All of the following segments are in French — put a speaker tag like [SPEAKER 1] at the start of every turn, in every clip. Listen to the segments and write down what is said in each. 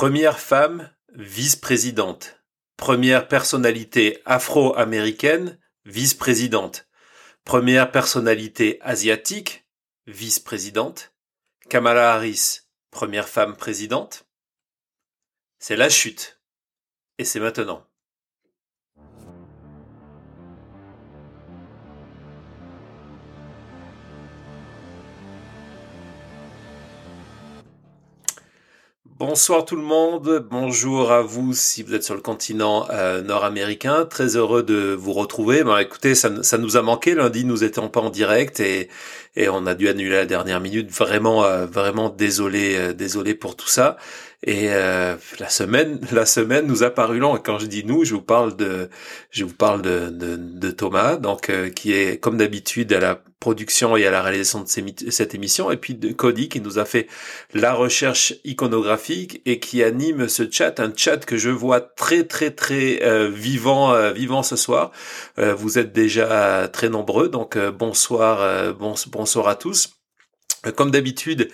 [SPEAKER 1] Première femme vice-présidente. Première personnalité afro-américaine vice-présidente. Première personnalité asiatique vice-présidente. Kamala Harris, première femme présidente. C'est la chute. Et c'est maintenant. Bonsoir tout le monde, bonjour à vous si vous êtes sur le continent euh, nord-américain, très heureux de vous retrouver. Ben, écoutez, ça, nous a manqué, lundi nous étions pas en direct et, et on a dû annuler la dernière minute, vraiment euh, vraiment désolé euh, désolé pour tout ça. Et la semaine, la semaine nous a paru long. Et quand je dis nous, je vous parle de, je vous parle de, de, de Thomas, donc qui est comme d'habitude à la production et à la réalisation de cette émission, et puis de Cody qui nous a fait la recherche iconographique et qui anime ce chat, un chat que je vois très très très euh, vivant euh, vivant ce soir. Euh, vous êtes déjà très nombreux, donc bonsoir bon, bonsoir à tous. Comme d'habitude,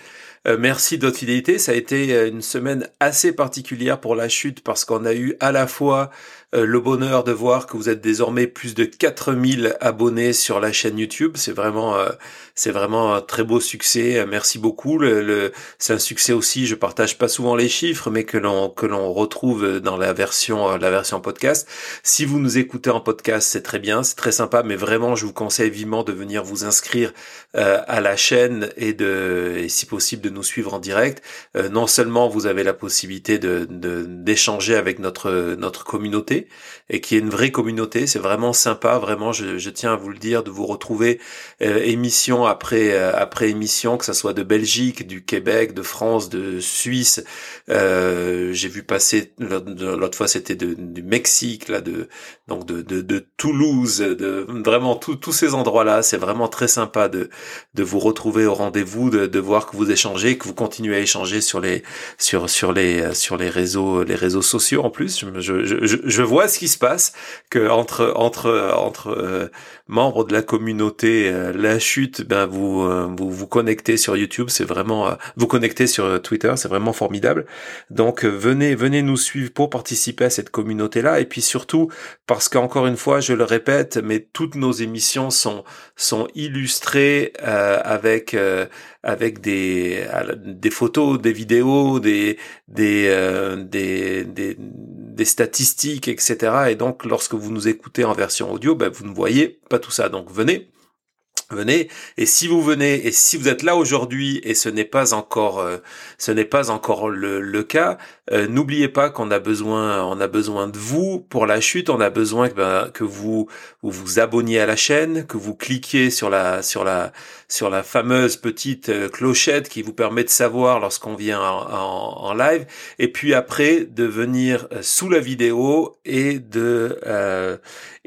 [SPEAKER 1] merci de votre fidélité. Ça a été une semaine assez particulière pour la chute parce qu'on a eu à la fois euh, le bonheur de voir que vous êtes désormais plus de 4000 abonnés sur la chaîne YouTube. C'est vraiment, euh, c'est vraiment un très beau succès. Euh, merci beaucoup. Le, c'est un succès aussi. Je partage pas souvent les chiffres, mais que l'on que l'on retrouve dans la version la version podcast. Si vous nous écoutez en podcast, c'est très bien, c'est très sympa. Mais vraiment, je vous conseille vivement de venir vous inscrire à la chaîne et de, et si possible, de nous suivre en direct. non seulement vous avez la possibilité de d'échanger avec notre notre communauté et qui est une vraie communauté. C'est vraiment sympa, vraiment. Je, tiens à vous le dire, de vous retrouver euh, émission après euh, après émission, que ça soit de Belgique, du Québec, de France, de Suisse. Euh, j'ai vu passer l'autre fois, c'était du Mexique, là, de donc de, de, Toulouse, de vraiment tous ces endroits-là. C'est vraiment très sympa de de vous retrouver au rendez-vous, de, de voir que vous échangez, que vous continuez à échanger sur les sur sur les sur les réseaux les réseaux sociaux en plus. Je, je, je, je vois ce qui se passe, que entre entre entre euh, membres de la communauté, euh, la chute, ben vous euh, vous vous connectez sur YouTube, c'est vraiment vous connectez sur Twitter, c'est vraiment formidable. Donc venez venez nous suivre pour participer à cette communauté là, et puis surtout parce qu'encore une fois, je le répète, mais toutes nos émissions sont sont illustrées avec avec des des photos, des vidéos, des des des, des, des statistiques, etc. Et donc, lorsque vous nous écoutez en version audio, ben, vous ne voyez pas tout ça. Donc, venez, venez. Et si vous venez et si vous êtes là aujourd'hui et ce n'est pas encore euh, ce n'est pas encore le, le cas euh, n'oubliez pas qu'on a besoin on a besoin de vous pour la chute. On a besoin que, ben, que vous, vous vous abonniez à la chaîne que vous cliquiez sur la sur la sur la fameuse petite euh, clochette qui vous permet de savoir lorsqu'on vient en, en, live. Et puis après de venir sous la vidéo et de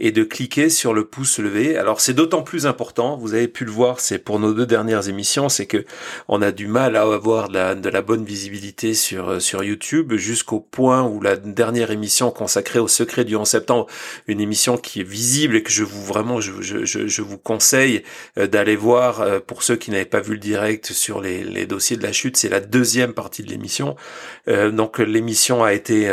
[SPEAKER 1] et de cliquer sur le pouce levé. Alors c'est d'autant plus important, vous avez pu le voir, c'est pour nos deux dernières émissions, c'est que on a du mal à avoir de la, de la bonne visibilité sur euh, sur YouTube jusqu'au point où la dernière émission consacrée au secret du 11 septembre, une émission qui est visible et que je vous vraiment je, je, je, vous conseille euh, d'aller voir euh, pour ceux qui n'avaient pas vu le direct sur les, les dossiers de la chute, c'est la deuxième partie de l'émission. donc l'émission a été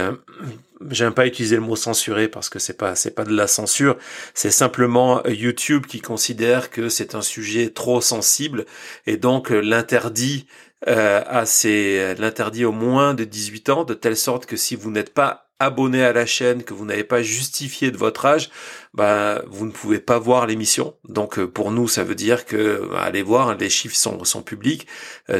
[SPEAKER 1] j'aime pas utiliser le mot censuré parce que c'est pas c'est pas de la censure, c'est simplement YouTube qui considère que c'est un sujet trop sensible et donc euh, l'interdit euh, à l'interdit au moins de 18 ans de telle sorte que si vous n'êtes pas abonné à la chaîne, que vous n'avez pas justifié de votre âge, bah, vous ne pouvez pas voir l'émission. Donc euh, pour nous, ça veut dire que bah, allez voir, les chiffres sont, sont publics.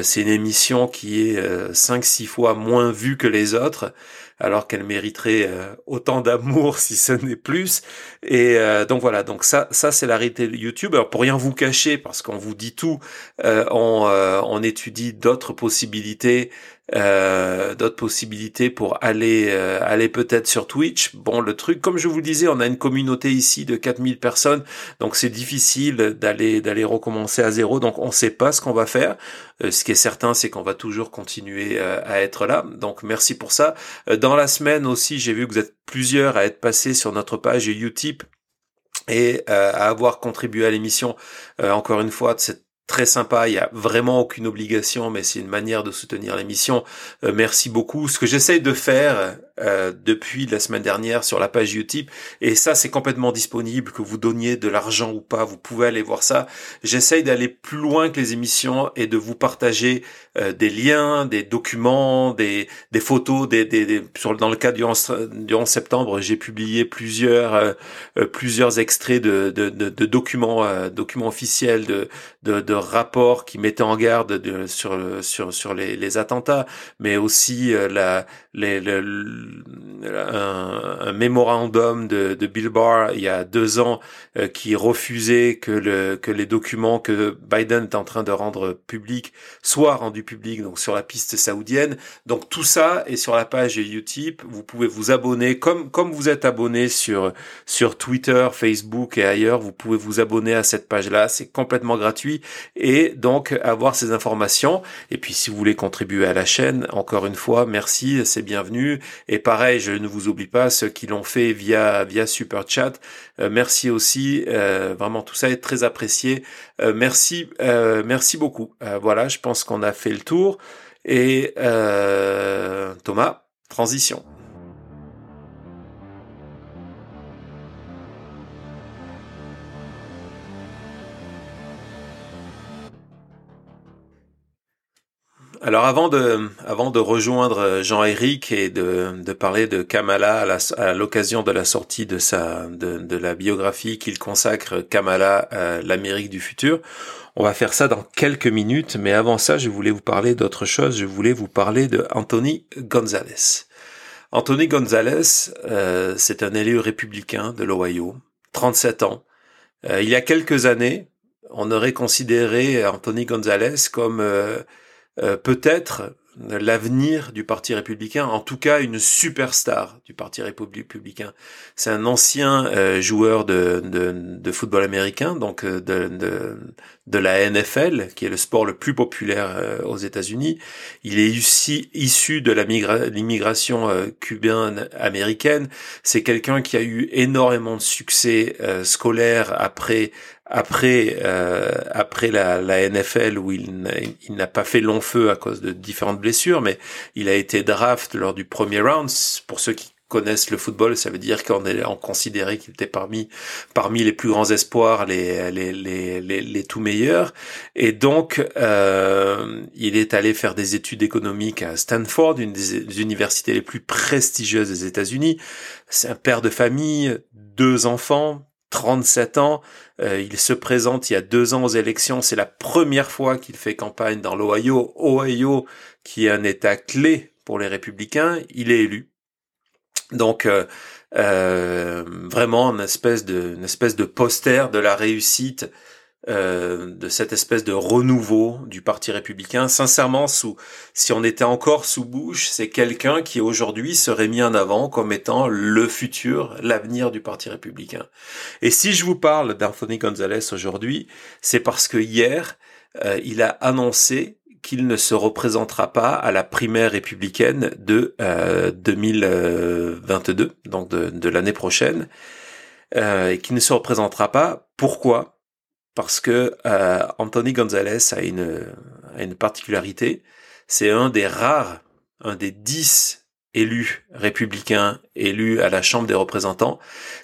[SPEAKER 1] c'est une émission qui est 5-6 fois moins vue que les autres alors qu'elle mériterait euh, autant d'amour si ce n'est plus. Et euh, donc voilà, donc ça, ça c'est la réalité de YouTube. Alors pour rien vous cacher, parce qu'on vous dit tout, euh, on, on étudie d'autres possibilités euh, d'autres possibilités pour aller euh, aller peut-être sur Twitch. Bon, le truc, comme je vous le disais, on a une communauté ici de 4000 personnes, donc c'est difficile d'aller d'aller recommencer à zéro. Donc on sait pas ce qu'on va faire. Euh, ce qui est certain, c'est qu'on va toujours continuer à être là. Donc merci pour ça. dans la semaine aussi, j'ai vu que vous êtes plusieurs à être passés sur notre page YouTube et à avoir contribué à l'émission. encore une fois, cette très sympa. Il y a vraiment aucune obligation, mais c'est une manière de soutenir l'émission. Euh, merci beaucoup. Ce que j'essaye de faire euh, depuis la semaine dernière sur la page Utip, et ça c'est complètement disponible, que vous donniez de l'argent ou pas, vous pouvez aller voir ça. J'essaye d'aller plus loin que les émissions et de vous partager euh, des liens, des documents, des, des photos, des, des, sur, dans le cas du 11, du 11 septembre, j'ai publié plusieurs plusieurs extraits de, de, de, de documents documents officiels de, de, de rapport qui mettait en garde de, sur sur sur les, les, attentats, mais aussi euh, la les, un, un, mémorandum de, de Bill Barr il y a deux ans euh, qui refusait que le que les documents que Biden est en train de rendre publics soient rendus publics donc sur la piste saoudienne. Donc tout ça est sur la page Utip. Vous pouvez vous abonner comme comme vous êtes abonné sur sur Twitter, Facebook et ailleurs. Vous pouvez vous abonner à cette page là. C'est complètement gratuit et donc avoir ces informations. Et puis si vous voulez contribuer à la chaîne, encore une fois, merci, bienvenu. Et pareil, je ne vous oublie pas ceux qui l'ont fait via via Super Chat. Euh, merci aussi, euh, vraiment tout ça est très apprécié. Euh, merci, merci beaucoup. voilà, je pense qu'on a fait le tour. Et Thomas, transition. Alors avant de, avant de rejoindre Jean-Éric et de, de parler de Kamala à l'occasion de la sortie de sa de, de la biographie qu'il consacre Kamala à l'Amérique du futur, on va faire ça dans quelques minutes. Mais avant ça, je voulais vous parler d'autre chose. Je voulais vous parler de Anthony Gonzalez. Anthony Gonzalez, euh, c'est un élu républicain de l'Ohio, 37 ans. Euh, il y a quelques années, on aurait considéré Anthony Gonzalez comme euh, euh, peut-être l'avenir du Parti républicain, en tout cas une superstar du Parti républicain. C'est un ancien euh, joueur de, de, de, football américain, donc euh, de, de, de, la NFL, qui est le sport le plus populaire aux États-Unis. Il est issu, issu de l'immigration cubaine américaine. C'est quelqu'un qui a eu énormément de succès scolaire après après euh, après la, la, NFL où il n'a pas fait long feu à cause de différentes blessures, mais il a été draft lors du premier round. Pour ceux qui connaissent le football, ça veut dire qu'on est en considéré qu'il était parmi parmi les plus grands espoirs, les les les les, les tout meilleurs. Et donc euh, il est allé faire des études économiques à Stanford, une des universités les plus prestigieuses des États-Unis. C'est un père de famille, deux enfants, 37 ans. Euh, il se présente il y a deux ans aux élections. C'est la première fois qu'il fait campagne dans l'Ohio. Ohio, qui est un État clé pour les républicains, il est élu. Donc euh, euh, vraiment une espèce de une espèce de poster de la réussite euh, de cette espèce de renouveau du Parti républicain. Sincèrement, sous, si on était encore sous Bush, c'est quelqu'un qui aujourd'hui serait mis en avant comme étant le futur, l'avenir du Parti républicain. Et si je vous parle d'Anthony Gonzalez aujourd'hui, c'est parce que hier, euh, il a annoncé qu'il ne se représentera pas à la primaire républicaine de euh, 2022, donc de, de l'année prochaine, euh, et qu'il ne se représentera pas. Pourquoi? Parce que euh, Anthony Gonzalez a une, a une particularité, c'est un des rares, un des dix élus républicains élus à la Chambre des représentants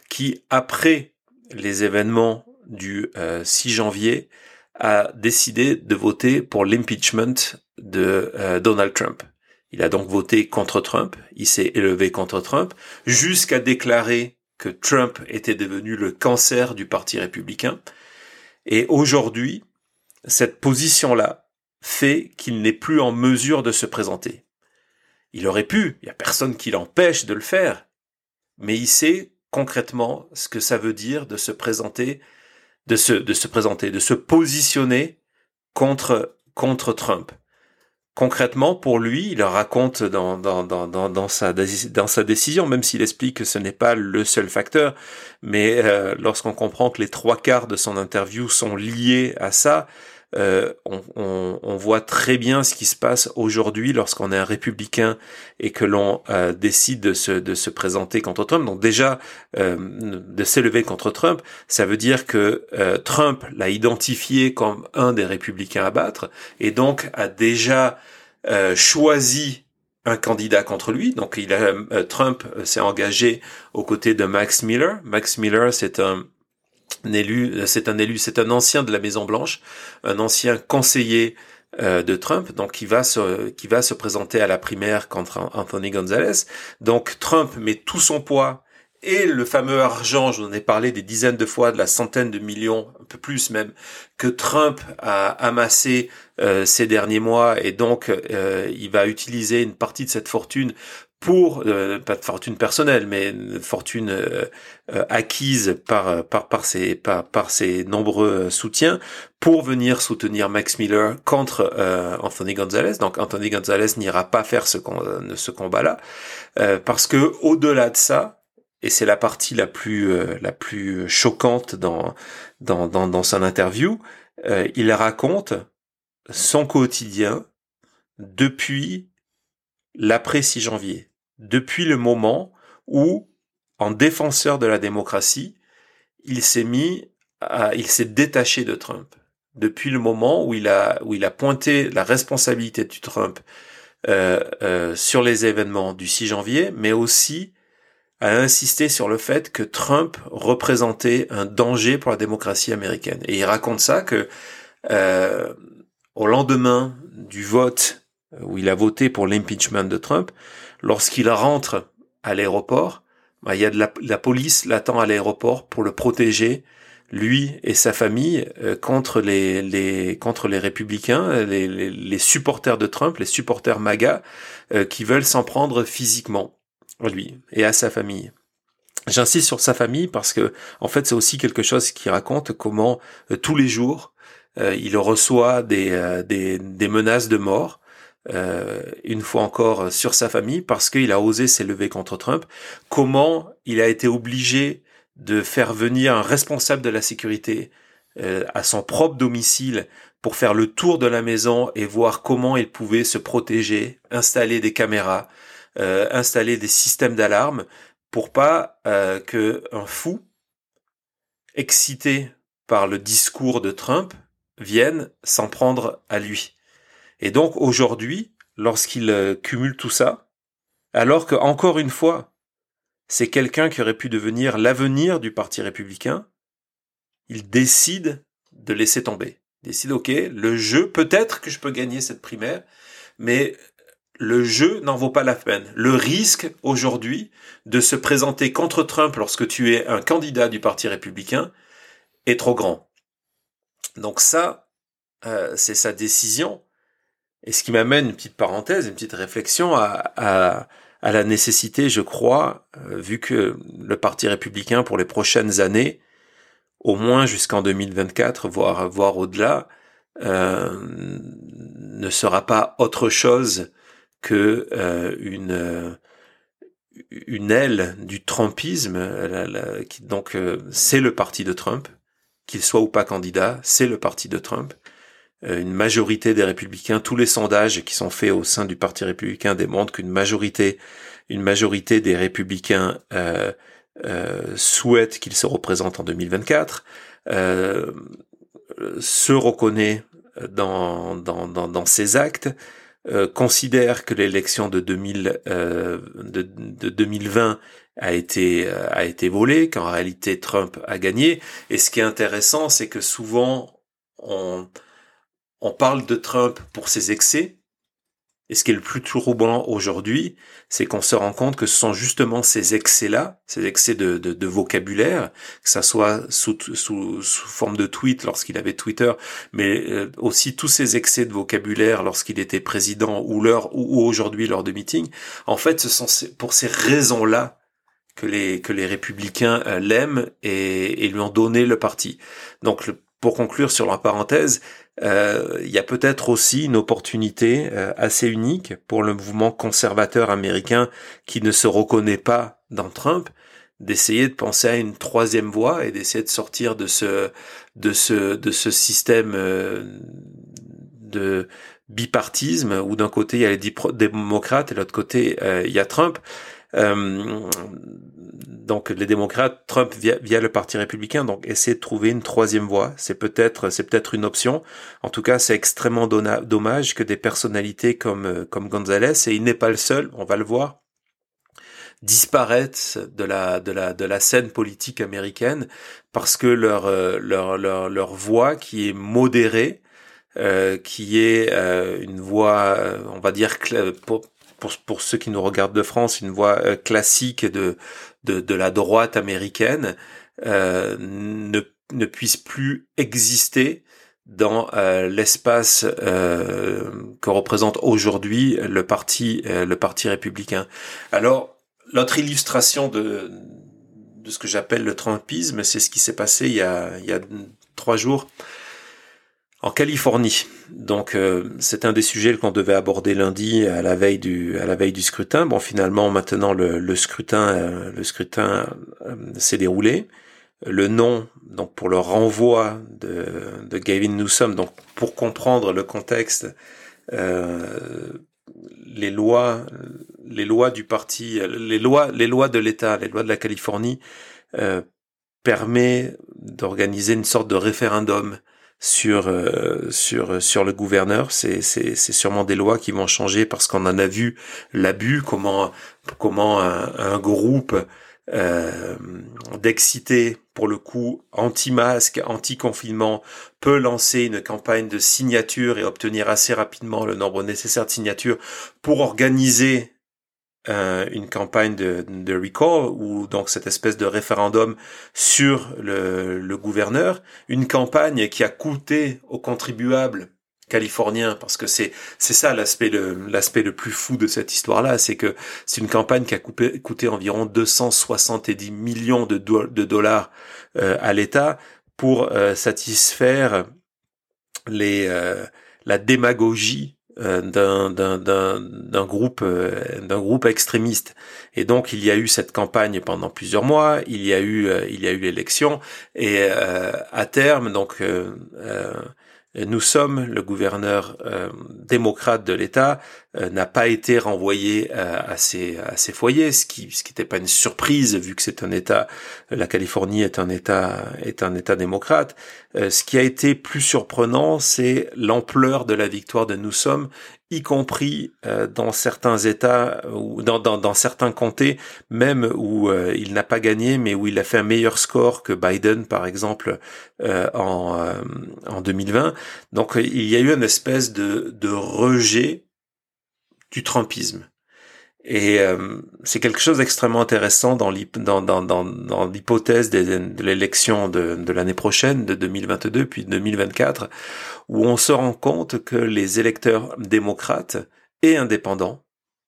[SPEAKER 1] qui, après les événements du 6 euh, janvier, a décidé de voter pour l'impeachment de euh, Donald Trump. Il a donc voté contre Trump, il s'est élevé contre Trump, jusqu'à déclarer que Trump était devenu le cancer du Parti républicain. Et aujourd'hui, cette position-là fait qu'il n'est plus en mesure de se présenter. Il aurait pu, il n'y a personne qui l'empêche de le faire, mais il sait concrètement ce que ça veut dire de se présenter, de se, de se présenter, de se positionner contre, contre Trump concrètement, pour lui, il raconte dans, dans, dans, dans, sa, dans sa décision, même s'il explique que ce n'est pas le seul facteur, mais euh, lorsqu'on comprend que les trois quarts de son interview sont liés à ça, euh, on, voit très bien ce qui se passe aujourd'hui lorsqu'on est un républicain et que l'on euh, décide de se, de se présenter contre Trump. Donc déjà, euh, de s'élever contre Trump, ça veut dire que Trump l'a identifié comme un des républicains à battre et donc a déjà choisi un candidat contre lui. Donc il a, Trump s'est engagé aux côtés de Max Miller. Max Miller, c'est un élu, c'est un élu, c'est un ancien de la Maison Blanche, un ancien conseiller euh, de Trump, donc qui va se qui va se présenter à la primaire contre Anthony Gonzalez. Donc Trump met tout son poids et le fameux argent, je vous en ai parlé des dizaines de fois, de la centaine de millions, un peu plus même, que Trump a amassé euh, ces derniers mois, et donc euh, il va utiliser une partie de cette fortune pour euh, pas de fortune personnelle, mais une fortune euh, euh, acquise par par ses par ses nombreux soutiens pour venir soutenir Max Miller contre Anthony Gonzalez. Donc Anthony Gonzalez n'ira pas faire ce ce combat-là parce que au-delà de ça, et c'est la partie la plus la plus choquante dans dans dans, dans son interview, il raconte son quotidien depuis l'après 6 janvier depuis le moment où, en défenseur de la démocratie, il s'est mis à, il s'est détaché de Trump. Depuis le moment où il a, où il a pointé la responsabilité du Trump euh, euh, sur les événements du 6 janvier, mais aussi a insisté sur le fait que Trump représentait un danger pour la démocratie américaine. Et il raconte ça que euh, au lendemain du vote où il a voté pour l'impeachment de Trump, lorsqu'il rentre à l'aéroport, bah, il y a la, police l'attend à l'aéroport pour le protéger lui et sa famille euh, contre les, contre les républicains, les, supporters de Trump, les supporters MAGA euh, qui veulent s'en prendre physiquement lui et à sa famille. J'insiste sur sa famille parce que en fait c'est aussi quelque chose qui raconte comment euh, tous les jours il reçoit des, des menaces de mort euh, une fois encore sur sa famille parce qu'il a osé s'élever contre Trump, comment il a été obligé de faire venir un responsable de la sécurité euh, à son propre domicile pour faire le tour de la maison et voir comment il pouvait se protéger, installer des caméras, euh, installer des systèmes d'alarme pour pas que un fou excité par le discours de Trump vienne s'en prendre à lui. Et donc aujourd'hui, lorsqu'il euh, cumule tout ça, alors que encore une fois, c'est quelqu'un qui aurait pu devenir l'avenir du Parti républicain, il décide de laisser tomber. Il décide, ok, le jeu, peut-être que je peux gagner cette primaire, mais le jeu n'en vaut pas la peine. Le risque aujourd'hui de se présenter contre Trump lorsque tu es un candidat du Parti républicain est trop grand. Donc ça, euh, c'est sa décision. Et ce qui m'amène une petite parenthèse, une petite réflexion à, à, la nécessité, je crois, euh, vu que le Parti républicain pour les prochaines années, au moins jusqu'en 2024, voire, voire au-delà, euh, ne sera pas autre chose que euh, une une aile du Trumpisme. donc c'est le parti de Trump, qu'il soit ou pas candidat, c'est le parti de Trump. Euh, une majorité des républicains, tous les sondages qui sont faits au sein du Parti républicain démontrent qu'une majorité, une majorité des républicains euh, euh, souhaitent qu'il se représente en 2024, euh, se reconnaît dans, dans, dans, dans ses actes, euh, considère que l'élection de, 2000, euh, de, de 2020 a été a été volée, qu'en réalité Trump a gagné. Et ce qui est intéressant, c'est que souvent on on parle de Trump pour ses excès. Et ce qui est le plus troublant aujourd'hui, c'est qu'on se rend compte que ce sont justement ces excès-là, ces excès de, vocabulaire, que ça soit sous, sous, forme de tweet lorsqu'il avait Twitter, mais euh, aussi tous ces excès de vocabulaire lorsqu'il était président ou ou, aujourd'hui lors de meetings. En fait, ce sont pour ces raisons-là que les que les républicains euh, l'aiment et, et, lui ont donné le parti. Donc pour conclure sur la parenthèse, il y a peut-être aussi une opportunité euh, assez unique pour le mouvement conservateur américain qui ne se reconnaît pas dans Trump d'essayer de penser à une troisième voie et d'essayer de sortir de ce de ce de ce système euh, de bipartisme où d'un côté il y a les démocrates et de l'autre côté euh, il y a Trump. Euh, donc les démocrates, Trump via, le parti républicain, donc essayer de trouver une troisième voie, c'est peut-être c'est peut-être une option. En tout cas, c'est extrêmement dommage que des personnalités comme comme Gonzalez et il n'est pas le seul, on va le voir, disparaissent de la de la de la scène politique américaine parce que leur euh, leur leur, leur voix qui est modérée euh, qui est euh, une voix on va dire pour, pour pour ceux qui nous regardent de France une voix classique de de de la droite américaine ne ne puisse plus exister dans l'espace que représente aujourd'hui le parti le parti républicain. Alors L'autre illustration de, de ce que j'appelle le trumpisme, c'est ce qui s'est passé il y a, il y a trois jours en Californie. Donc euh, c'est un des sujets qu'on devait aborder lundi à la veille du à la veille du scrutin. Bon finalement maintenant le, le scrutin euh, le scrutin euh, s'est déroulé. Le nom donc pour le renvoi de, de Gavin Newsom donc pour comprendre le contexte les lois, les lois du parti, les lois, les lois de l'État, les lois de la Californie euh, permet d'organiser une sorte de référendum sur euh, sur sur le gouverneur. C'est c'est c'est sûrement des lois qui vont changer parce qu'on en a vu l'abus, comment comment un groupe euh, pour le coup anti-masque, anti-confinement, peut lancer une campagne de signature et obtenir assez rapidement le nombre nécessaire de signatures pour organiser euh, une campagne de, de, recall ou donc cette espèce de référendum sur le, le gouverneur, une campagne qui a coûté aux contribuables californien parce que c'est c'est ça l'aspect le l'aspect le plus fou de cette histoire là c'est que c'est une campagne qui a coupé, coûté environ 270 millions de, de dollars euh, à l'État pour euh, satisfaire les euh, la démagogie d'un d'un d'un groupe d'un groupe extrémiste. Et donc il y a eu cette campagne pendant plusieurs mois il y a eu il y a eu l'élection et à terme donc nous sommes, le gouverneur euh, démocrate de l'État euh, n'a pas été renvoyé euh, à, ses, à ses foyers, ce qui ce qui n'était pas une surprise vu que c'est un État, la Californie est un État est un État démocrate. ce qui a été plus surprenant, c'est l'ampleur de la victoire de Nous sommes y compris euh, dans certains États ou dans, certains comtés, même où euh, il n'a pas gagné, mais où il a fait un meilleur score que Biden, par exemple, euh, en, en 2020. Donc il y a eu une espèce de, de rejet du Trumpisme. Et euh, c'est quelque chose d'extrêmement intéressant dans l'hypothèse de, l'élection de, l'année prochaine, de 2022 puis 2024, où on se rend compte que les électeurs démocrates et indépendants,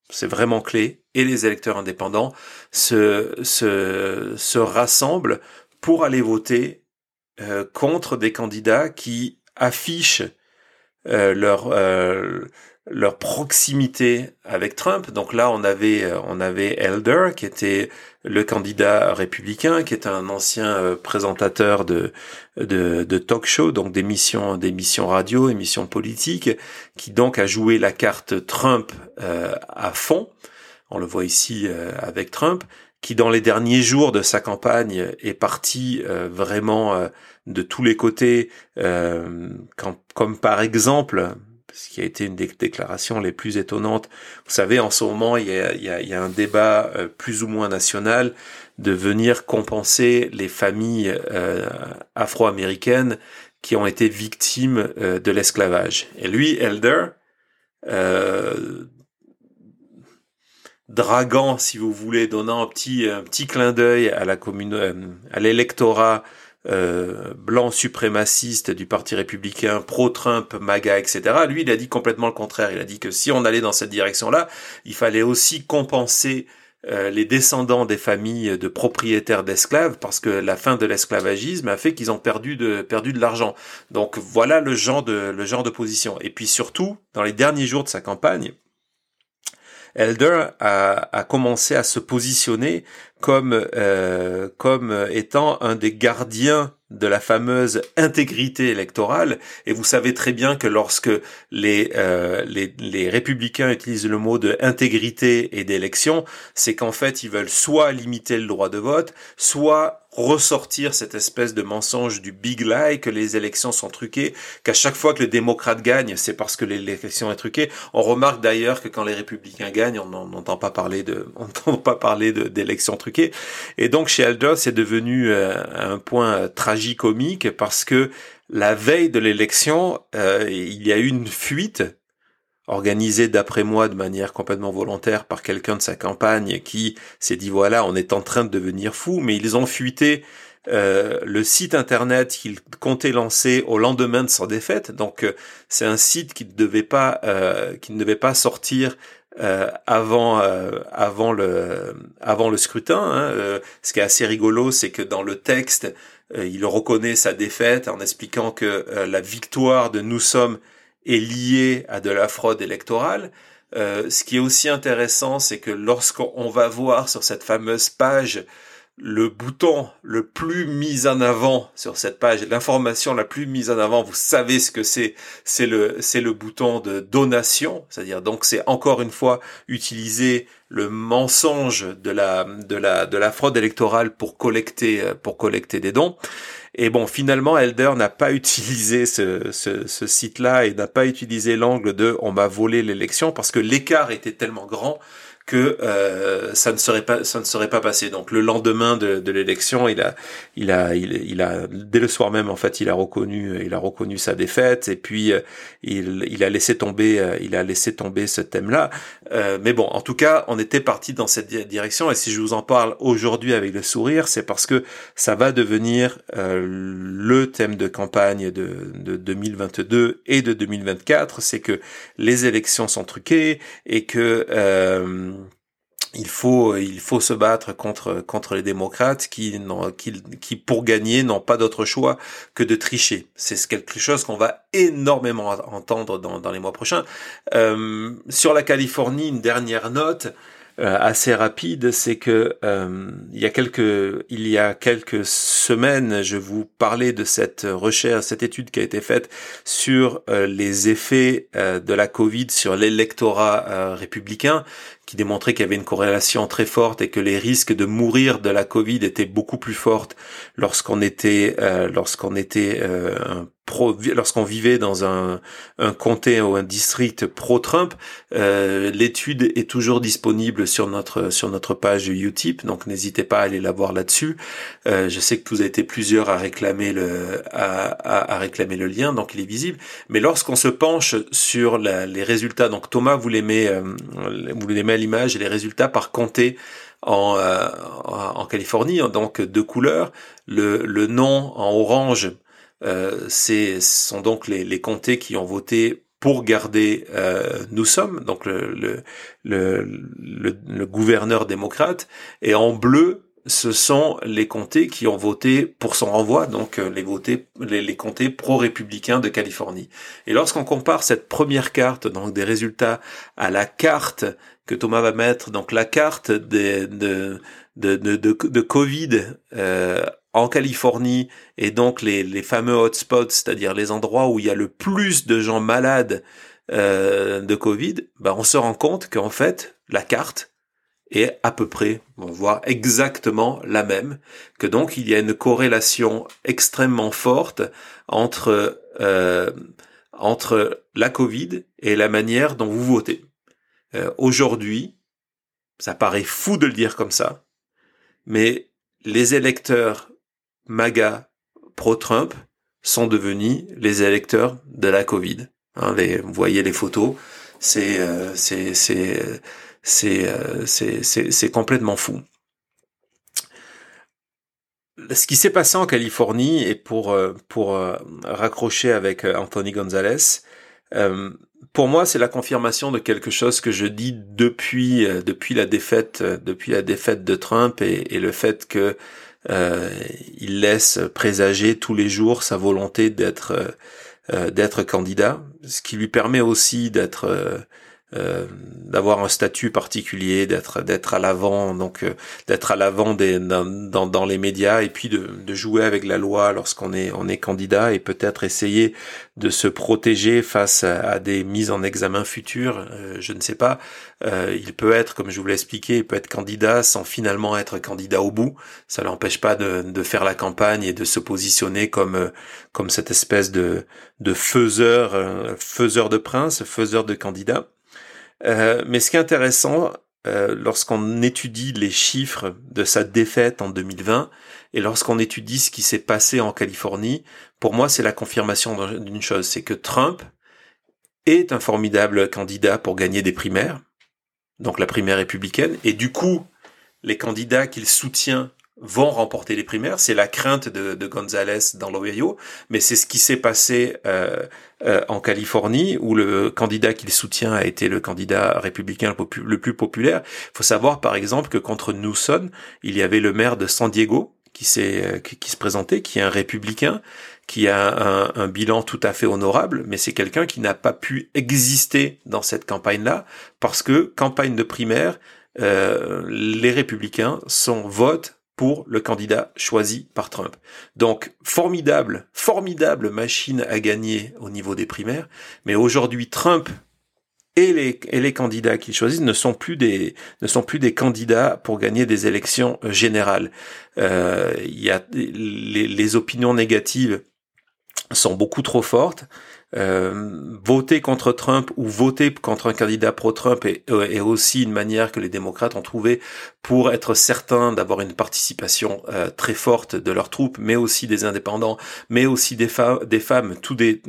[SPEAKER 1] c'est vraiment clé, et les électeurs indépendants se, se, se rassemblent pour aller voter euh, contre des candidats qui affichent euh, leur leur proximité avec Trump. Donc là, on avait euh, on avait Elder qui était le candidat républicain, qui est un ancien euh, présentateur de, de, de talk show, donc d'émissions d'émissions radio, émissions politiques, qui donc a joué la carte Trump euh, à fond. On le voit ici avec Trump, qui dans les derniers jours de sa campagne est parti vraiment de tous les côtés, quand, comme par exemple ce qui a été une des déclarations les plus étonnantes. Vous savez, en ce moment, il y a, un débat euh, plus ou moins national de venir compenser les familles euh, afro-américaines qui ont été victimes euh, de l'esclavage. Et lui, Elder, draguant, si vous voulez, donnant un petit, un petit clin d'œil à la commune, à l'électorat euh, blanc suprémaciste du Parti républicain, pro-Trump, MAGA, etc. Lui, il a dit complètement le contraire. Il a dit que si on allait dans cette direction-là, il fallait aussi compenser euh, les descendants des familles de propriétaires d'esclaves parce que la fin de l'esclavagisme a fait qu'ils ont perdu de perdu de l'argent. Donc voilà le genre de le genre de position. Et puis surtout, dans les derniers jours de sa campagne, Elder a, a commencé à se positionner comme euh, comme étant un des gardiens de la fameuse intégrité électorale. Et vous savez très bien que lorsque les, euh, les, les, républicains utilisent le mot de intégrité et d'élection, c'est qu'en fait, ils veulent soit limiter le droit de vote, soit ressortir cette espèce de mensonge du big lie que les élections sont truquées, qu'à chaque fois que le démocrate gagne, c'est parce que l'élection est truquée. On remarque d'ailleurs que quand les républicains gagnent, on n'entend pas parler de, on n'entend pas parler d'élections truquées. Et donc chez Aldous, c'est devenu euh, un point tragique-comique parce que la veille de l'élection, euh, il y a eu une fuite organisé d'après moi de manière complètement volontaire par quelqu'un de sa campagne qui s'est dit voilà on est en train de devenir fou mais ils ont fuité euh, le site internet qu'ils comptaient lancer au lendemain de sa défaite donc euh, c'est un site qui ne devait pas euh, qui ne devait pas sortir euh, avant avant le avant le scrutin hein. ce qui est assez rigolo c'est que dans le texte il reconnaît sa défaite en expliquant que la victoire de nous sommes est lié à de la fraude électorale. Euh, ce qui est aussi intéressant, c'est que lorsqu'on va voir sur cette fameuse page le bouton le plus mis en avant sur cette page, l'information la plus mise en avant, vous savez ce que c'est, c'est le, c'est le bouton de donation, c'est-à-dire donc c'est encore une fois utiliser le mensonge de la, de la, de la fraude électorale pour collecter, pour collecter des dons. Et bon, finalement, Elder n'a pas utilisé ce, ce, ce site-là et n'a pas utilisé l'angle de on m'a volé l'élection parce que l'écart était tellement grand que euh, ça ne serait pas ça ne serait pas passé. Donc le lendemain de, de l'élection, il a il a il, il, a dès le soir même en fait, il a reconnu il a reconnu sa défaite et puis euh, il, il a laissé tomber euh, il a laissé tomber ce thème-là. Euh, mais bon, en tout cas, on était parti dans cette direction et si je vous en parle aujourd'hui avec le sourire, c'est parce que ça va devenir le thème de campagne de, de 2022 et de 2024, c'est que les élections sont truquées et que il faut il faut se battre contre contre les démocrates qui qui, qui pour gagner n'ont pas d'autre choix que de tricher. C'est quelque chose qu'on va énormément entendre dans, dans les mois prochains. Euh, sur la Californie, une dernière note. Euh, assez rapide, c'est que euh, il y a quelques il y a quelques semaines, je vous parlais de cette recherche, cette étude qui a été faite sur euh, les effets de la Covid sur l'électorat républicain qui démontrait qu'il y avait une corrélation très forte et que les risques de mourir de la Covid étaient beaucoup plus fortes lorsqu'on était euh, lorsqu'on était euh, pro lorsqu'on vivait dans un, un comté ou un district pro-Trump. Euh, l'étude est toujours disponible sur notre sur notre page Utip, donc n'hésitez pas à aller la voir là-dessus. je sais que vous avez été plusieurs à réclamer le à, à, réclamer le lien, donc il est visible. Mais lorsqu'on se penche sur les résultats, donc Thomas vous les met vous les met l'image et les résultats par comté en, euh, en Californie, donc deux couleurs. Le, le nom en orange, euh, c'est sont donc les, les comtés qui ont voté pour garder euh, nous sommes, donc le, le, le, le, gouverneur démocrate, et en bleu, ce sont les comtés qui ont voté pour son renvoi, donc euh, les, votés, les, les comtés pro-républicains de Californie. Et lorsqu'on compare cette première carte, donc des résultats, à la carte que Thomas va mettre, donc la carte de, de, de, de, Covid euh, en Californie et donc les, les fameux hotspots, c'est-à-dire les endroits où il y a le plus de gens malades euh, de Covid, ben on se rend compte qu'en fait la carte est à peu près, on voit exactement la même, que donc il y a une corrélation extrêmement forte entre euh, entre la Covid et la manière dont vous votez. Euh, aujourd'hui, ça paraît fou de le dire comme ça, mais les électeurs MAGA pro-Trump sont devenus les électeurs de la Covid. Hein, vous voyez les photos, c'est euh, euh, c'est complètement fou. Ce qui s'est passé en Californie et pour euh, pour raccrocher avec Anthony Gonzalez, pour moi, c'est la confirmation de quelque chose que je dis depuis euh, depuis la défaite euh, depuis la défaite de Trump et, le fait que euh, il laisse présager tous les jours sa volonté d'être d'être candidat, ce qui lui permet aussi d'être euh, d'avoir un statut particulier, d'être d'être à l'avant, donc euh, d'être à l'avant des dans, dans, les médias et puis de, de jouer avec la loi lorsqu'on est on est candidat et peut-être essayer de se protéger face à, des mises en examen futures. Euh, je ne sais pas. il peut être, comme je vous l'ai expliqué, il peut être candidat sans finalement être candidat au bout. Ça l'empêche pas de, de faire la campagne et de se positionner comme comme cette espèce de de faiseur faiseur de prince, faiseur de candidat. Euh, mais ce qui est intéressant, euh, lorsqu'on étudie les chiffres de sa défaite en 2020 et lorsqu'on étudie ce qui s'est passé en Californie, pour moi, c'est la confirmation d'une chose, c'est que Trump est un formidable candidat pour gagner des primaires, donc la primaire républicaine, et du coup, les candidats qu'il soutient vont remporter les primaires. C'est la crainte de, de Gonzalez dans l'Ohio, mais c'est ce qui s'est passé euh, euh, en Californie, où le candidat qu'il soutient a été le candidat républicain le, plus populaire. Il faut savoir, par exemple, que contre Newsom, il y avait le maire de San Diego qui s'est euh, qui, se présentait, qui est un républicain, qui a un, un bilan tout à fait honorable, mais c'est quelqu'un qui n'a pas pu exister dans cette campagne-là parce que campagne de primaire, euh, les républicains sont votent pour le candidat choisi par Trump. Donc, formidable, formidable machine à gagner au niveau des primaires, mais aujourd'hui, Trump et les, et les candidats qu'il choisit ne sont plus des ne sont plus des candidats pour gagner des élections euh, générales. Euh, il y a les, les opinions négatives sont beaucoup trop fortes. Euh, voter contre Trump ou voter contre un candidat pro-Trump est, euh, est, aussi une manière que les démocrates ont trouvé pour être certains d'avoir une participation euh, très forte de leurs troupes, mais aussi des indépendants, mais aussi des, des femmes, tous des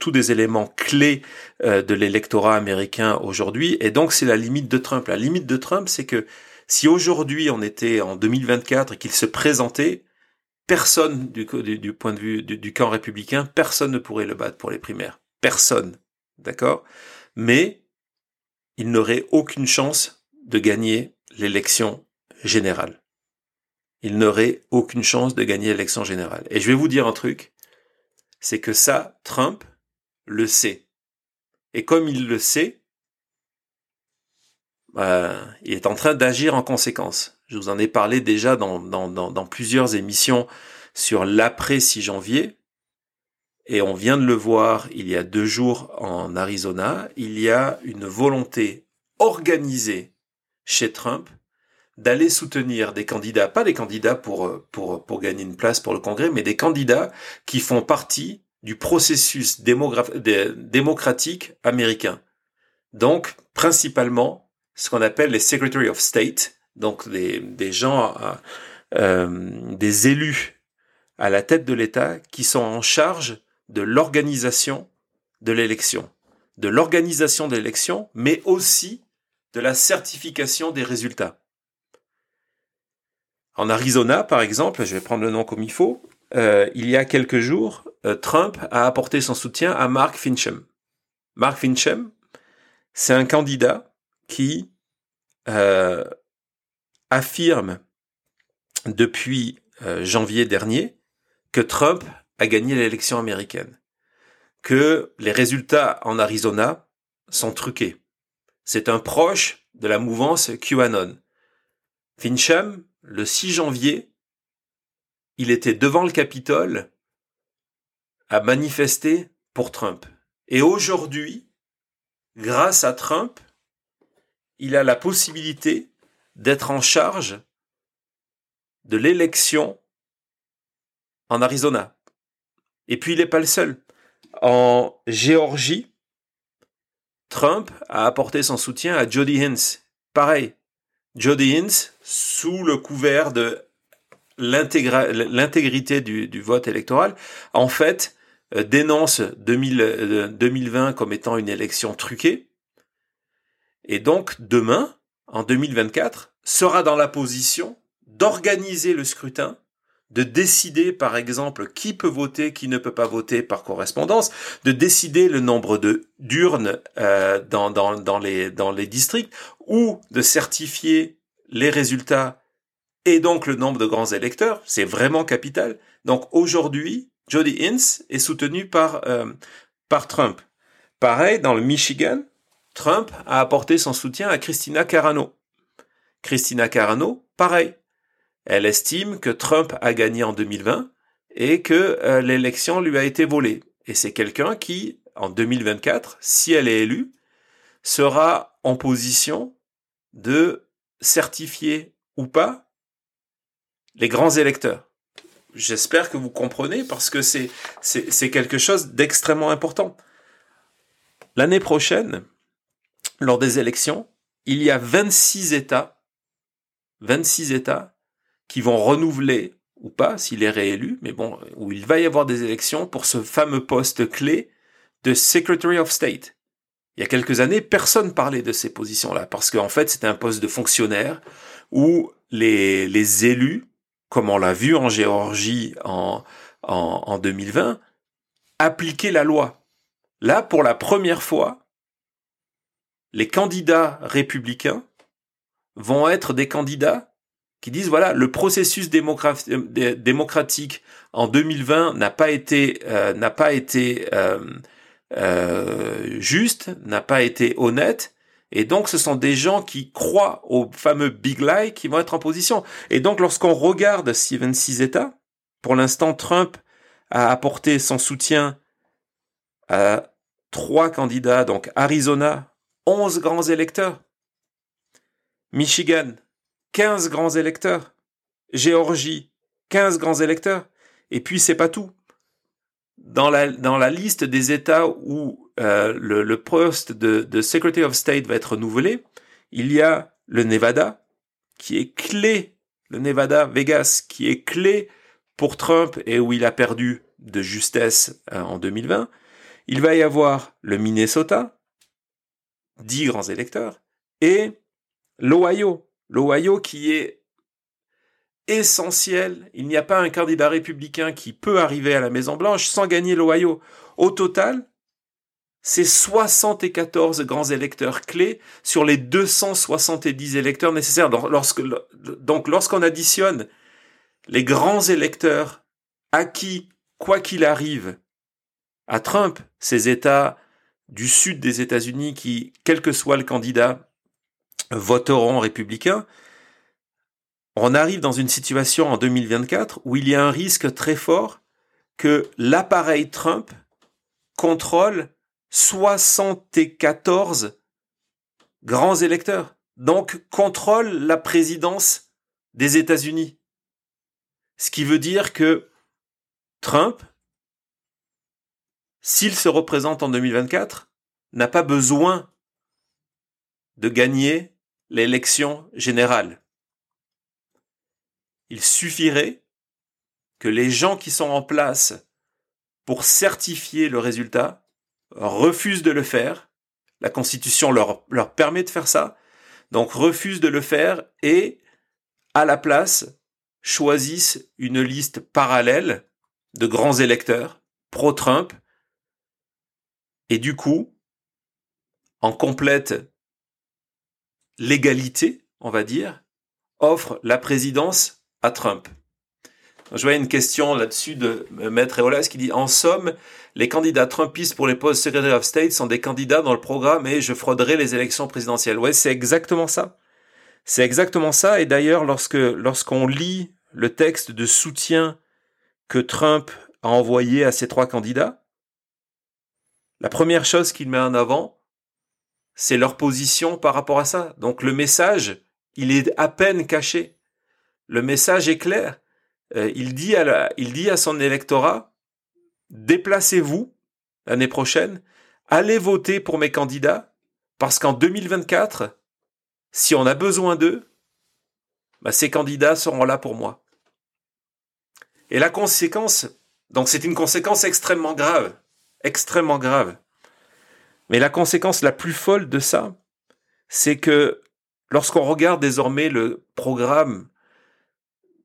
[SPEAKER 1] tous des éléments clés de l'électorat américain aujourd'hui. Et donc c'est la limite de Trump. La limite de Trump, c'est que si aujourd'hui on était en 2024 et qu'il se présentait, personne du, point de vue du, camp républicain, personne ne pourrait le battre pour les primaires. Personne. D'accord? Mais il n'aurait aucune chance de gagner l'élection générale. Il n'aurait aucune chance de gagner l'élection générale. Et je vais vous dire un truc, c'est que ça, Trump le sait. Et comme il le sait, euh, il est en train d'agir en conséquence. Je vous en ai parlé déjà dans, plusieurs émissions sur l'après 6 janvier. Et on vient de le voir il y a deux jours en Arizona. Il y a une volonté organisée chez Trump d'aller soutenir des candidats, pas des candidats pour, pour, pour gagner une place pour le Congrès, mais des candidats qui font partie du processus démocratique américain. Donc, principalement, ce qu'on appelle les Secretary of State, donc des, gens, euh, euh, des élus à la tête de l'État qui sont en charge de l'organisation de l'élection, de l'organisation de l'élection, mais aussi de la certification des résultats. En Arizona, par exemple, je vais prendre le nom comme il faut, euh, il y a quelques jours, Trump a apporté son soutien à Mark Finchem. Mark Finchem, c'est un candidat qui euh, affirme depuis euh, janvier dernier que Trump a gagné l'élection américaine, que les résultats en Arizona sont truqués. C'est un proche de la mouvance QAnon. Fincham, le 6 janvier, il était devant le Capitole à manifester pour Trump. Et aujourd'hui, grâce à Trump, il a la possibilité d'être en charge de l'élection en Arizona. Et puis il n'est pas le seul. En Géorgie, Trump a apporté son soutien à Jody Hintz. Pareil, Jody Hintz, sous le couvert de l'intégrité du, vote électoral, en fait, euh, dénonce 2020 euh, comme étant une élection truquée et donc demain, en 2024, sera dans la position d'organiser le scrutin, de décider par exemple qui peut voter, qui ne peut pas voter par correspondance, de décider le nombre de d'urnes euh, dans, dans, dans, les, dans les districts, ou de certifier les résultats et donc le nombre de grands électeurs, c'est vraiment capital. Donc aujourd'hui, Jody Ince est soutenu par, euh, par Trump. Pareil, dans le Michigan, Trump a apporté son soutien à Christina Carano. Christina Carano, pareil. Elle estime que Trump a gagné en 2020 et que euh, l'élection lui a été volée. Et c'est quelqu'un qui, en 2024, si elle est élue, sera en position de certifier ou pas les grands électeurs. J'espère que vous comprenez parce que c'est, c'est, quelque chose d'extrêmement important. L'année prochaine, lors des élections, il y a 26 États, 26 États qui vont renouveler ou pas s'il est réélu, mais bon, où il va y avoir des élections pour ce fameux poste clé de Secretary of State. Il y a quelques années, personne parlait de ces positions-là, parce qu'en fait, c'était un poste de fonctionnaire où les, élus, comme on l'a vu en Géorgie en, en 2020, appliquaient la loi. Là, pour la première fois, les candidats républicains vont être des candidats qui disent voilà le processus euh, démocratique en 2020 n'a pas été euh, n'a pas été euh, juste, n'a pas été honnête. Et donc, ce sont des gens qui croient au fameux big lie qui vont être en position. Et donc, lorsqu'on regarde Steven États, pour l'instant, Trump a apporté son soutien à trois candidats, donc Arizona, 11 grands électeurs, Michigan, 15 grands électeurs. Géorgie, 15 grands électeurs. Et puis c'est pas tout. Dans la, liste des États où euh, le, poste de, de Secretary of State va être renouvelé, il y a le Nevada, qui est clé, le Nevada Vegas, qui est clé pour Trump et où il a perdu de justesse euh, en 2020. Il va y avoir le Minnesota, 10 grands électeurs, et l'Ohio, L'Ohio qui est essentiel. Il n'y a pas un candidat républicain qui peut arriver à la Maison Blanche sans gagner l'Ohio. Au total, c'est 74 grands électeurs clés sur les 270 électeurs nécessaires. Donc, lorsqu'on additionne les grands électeurs acquis, quoi qu'il arrive, à Trump, ces États du sud des États-Unis qui, quel que soit le candidat, voteront républicains, on arrive dans une situation en 2024 où il y a un risque très fort que l'appareil Trump contrôle 74 grands électeurs, donc contrôle la présidence des États-Unis. Ce qui veut dire que Trump, s'il se représente en 2024, n'a pas besoin de gagner l'élection générale. Il suffirait que les gens qui sont en place pour certifier le résultat refusent de le faire. La Constitution leur, permet de faire ça. Donc refusent de le faire et, à la place, choisissent une liste parallèle de grands électeurs pro-Trump et du coup, en complète l'égalité, on va dire, offre la présidence à Trump. Je vois une question là-dessus de Maître Eolas qui dit En somme, les candidats Trumpistes pour les postes Secretary of State sont des candidats dans le programme et je frauderai les élections présidentielles. Ouais, c'est exactement ça. C'est exactement ça. Et d'ailleurs, lorsque lorsqu'on lit le texte de soutien que Trump a envoyé à ces trois candidats, la première chose qu'il met en avant, c'est leur position par rapport à ça. Donc le message, il est à peine caché. Le message est clair. Euh, il, dit à son électorat, déplacez-vous l'année prochaine, allez voter pour mes candidats, parce qu'en 2024, si on a besoin d'eux, bah, ces candidats seront là pour moi. Et la conséquence, donc c'est une conséquence extrêmement grave, extrêmement grave. Mais la conséquence la plus folle de ça, c'est que lorsqu'on regarde désormais le programme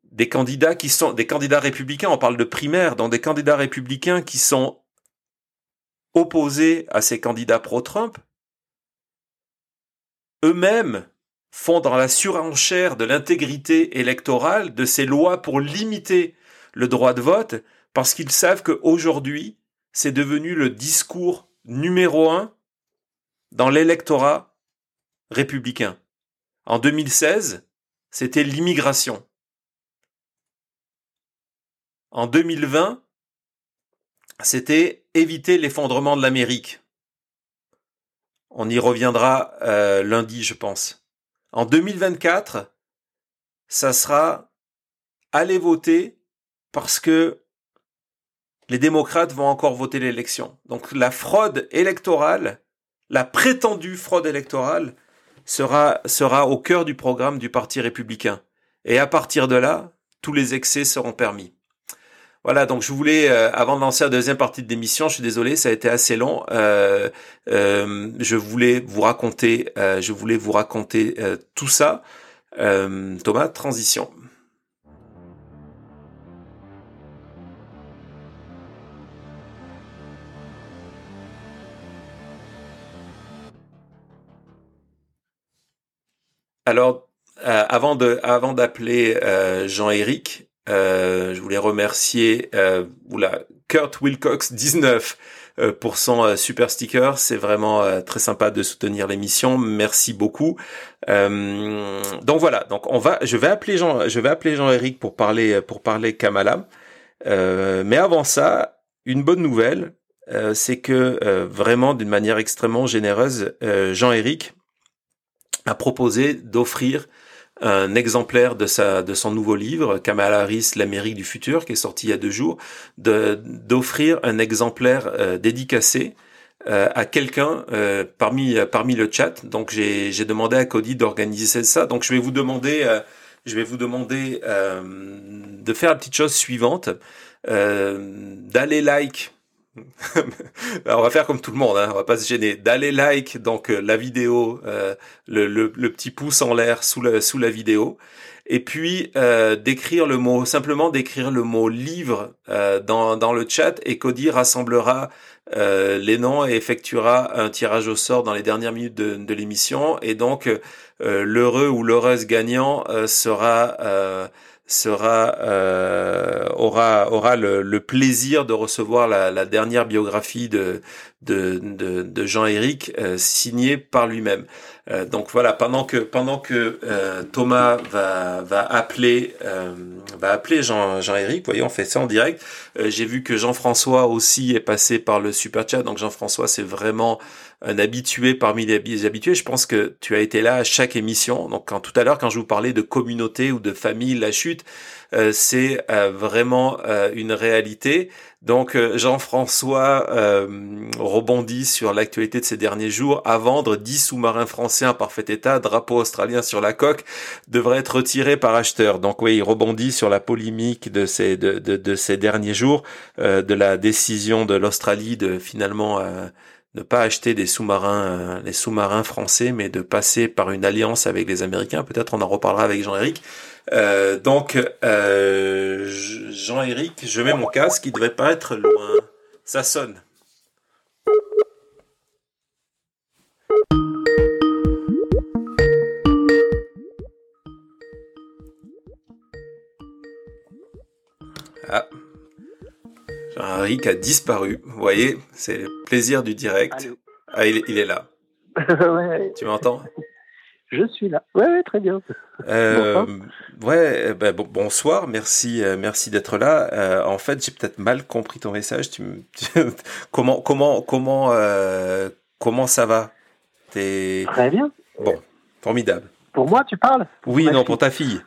[SPEAKER 1] des candidats qui sont des candidats républicains, on parle de primaires, dans des candidats républicains qui sont opposés à ces candidats pro-Trump, eux-mêmes font dans la surenchère de l'intégrité électorale de ces lois pour limiter le droit de vote, parce qu'ils savent qu'aujourd'hui, c'est devenu le discours numéro un dans l'électorat républicain. En 2016, c'était l'immigration. En 2020, c'était éviter l'effondrement de l'Amérique. On y reviendra euh, lundi, je pense. En 2024, ça sera aller voter parce que les démocrates vont encore voter l'élection. Donc la fraude électorale, la prétendue fraude électorale, sera, sera au cœur du programme du Parti républicain. Et à partir de là, tous les excès seront permis. Voilà, donc je voulais, euh, avant de lancer la deuxième partie de l'émission, je suis désolé, ça a été assez long. Euh, euh, je voulais vous raconter, je voulais vous raconter tout ça. Thomas, transition. Alors, avant de, avant d'appeler Jean-Éric, euh, je voulais remercier euh, oula, Kurt Wilcox 19 euh, pour son euh, super sticker. C'est vraiment très sympa de soutenir l'émission. Merci beaucoup. donc voilà. Donc on va. Je vais appeler Jean. Je vais appeler Jean-Éric pour parler pour parler Kamala. mais avant ça, une bonne nouvelle, c'est que vraiment d'une manière extrêmement généreuse, Jean-Éric a proposé d'offrir un exemplaire de sa de son nouveau livre Kamala Harris l'Amérique du futur qui est sorti il y a deux jours de d'offrir un exemplaire euh, dédicacé euh, à quelqu'un euh, parmi parmi le chat. Donc j'ai j'ai demandé à Cody d'organiser ça. Donc je vais vous demander je vais vous demander de faire la petite chose suivante. D'aller like on va faire comme tout le monde, hein, on va pas se gêner. D'aller like donc euh, la vidéo, euh, le, petit pouce en l'air sous la, vidéo, et puis euh, d'écrire le mot, simplement d'écrire le mot livre dans, le chat, et Cody rassemblera les noms et effectuera un tirage au sort dans les dernières minutes de l'émission, et donc l'heureux ou l'heureuse gagnant sera sera euh, aura aura le, le, plaisir de recevoir la, la dernière biographie de de, de, de Jean-Éric euh, signée par lui-même. Euh, donc voilà, pendant que pendant que euh, Thomas va va appeler va appeler Jean Jean-Éric, voyez, on fait ça en direct. J'ai vu que Jean-François aussi est passé par le super chat. Donc Jean-François, c'est vraiment un habitué parmi les habitués. Je pense que tu as été là à chaque émission. Donc quand tout à l'heure, quand je vous parlais de communauté ou de famille, la chute, euh, c'est euh, vraiment euh, une réalité. Donc Jean-François rebondit sur l'actualité de ces derniers jours. À vendre, 10 sous-marins français en parfait état, drapeau australien sur la coque, devraient être retirés par acheteur. Donc oui, il rebondit sur la polémique de ces, de, de, de ces derniers jours, de la décision de l'Australie de finalement ne pas acheter des sous-marins, euh, les sous-marins français, mais de passer par une alliance avec les Américains. Peut-être on en reparlera avec Jean-Éric. Euh, donc, euh, Jean-Éric, je mets mon casque, il devrait pas être loin. Ça sonne. Ah, Jean-Henri a disparu. Vous voyez, c'est le plaisir du direct. Ah, il, est là. Tu m'entends?
[SPEAKER 2] Je suis là. Ouais, très bien.
[SPEAKER 1] Euh, ouais, eh ben, bonsoir. Merci, euh, merci d'être là. Euh, en fait, j'ai peut-être mal compris ton message. Tu, comment, comment, comment, comment ça va?
[SPEAKER 2] Très bien.
[SPEAKER 1] Bon, formidable.
[SPEAKER 2] Pour moi, tu parles?
[SPEAKER 1] Oui, non, pour ta fille.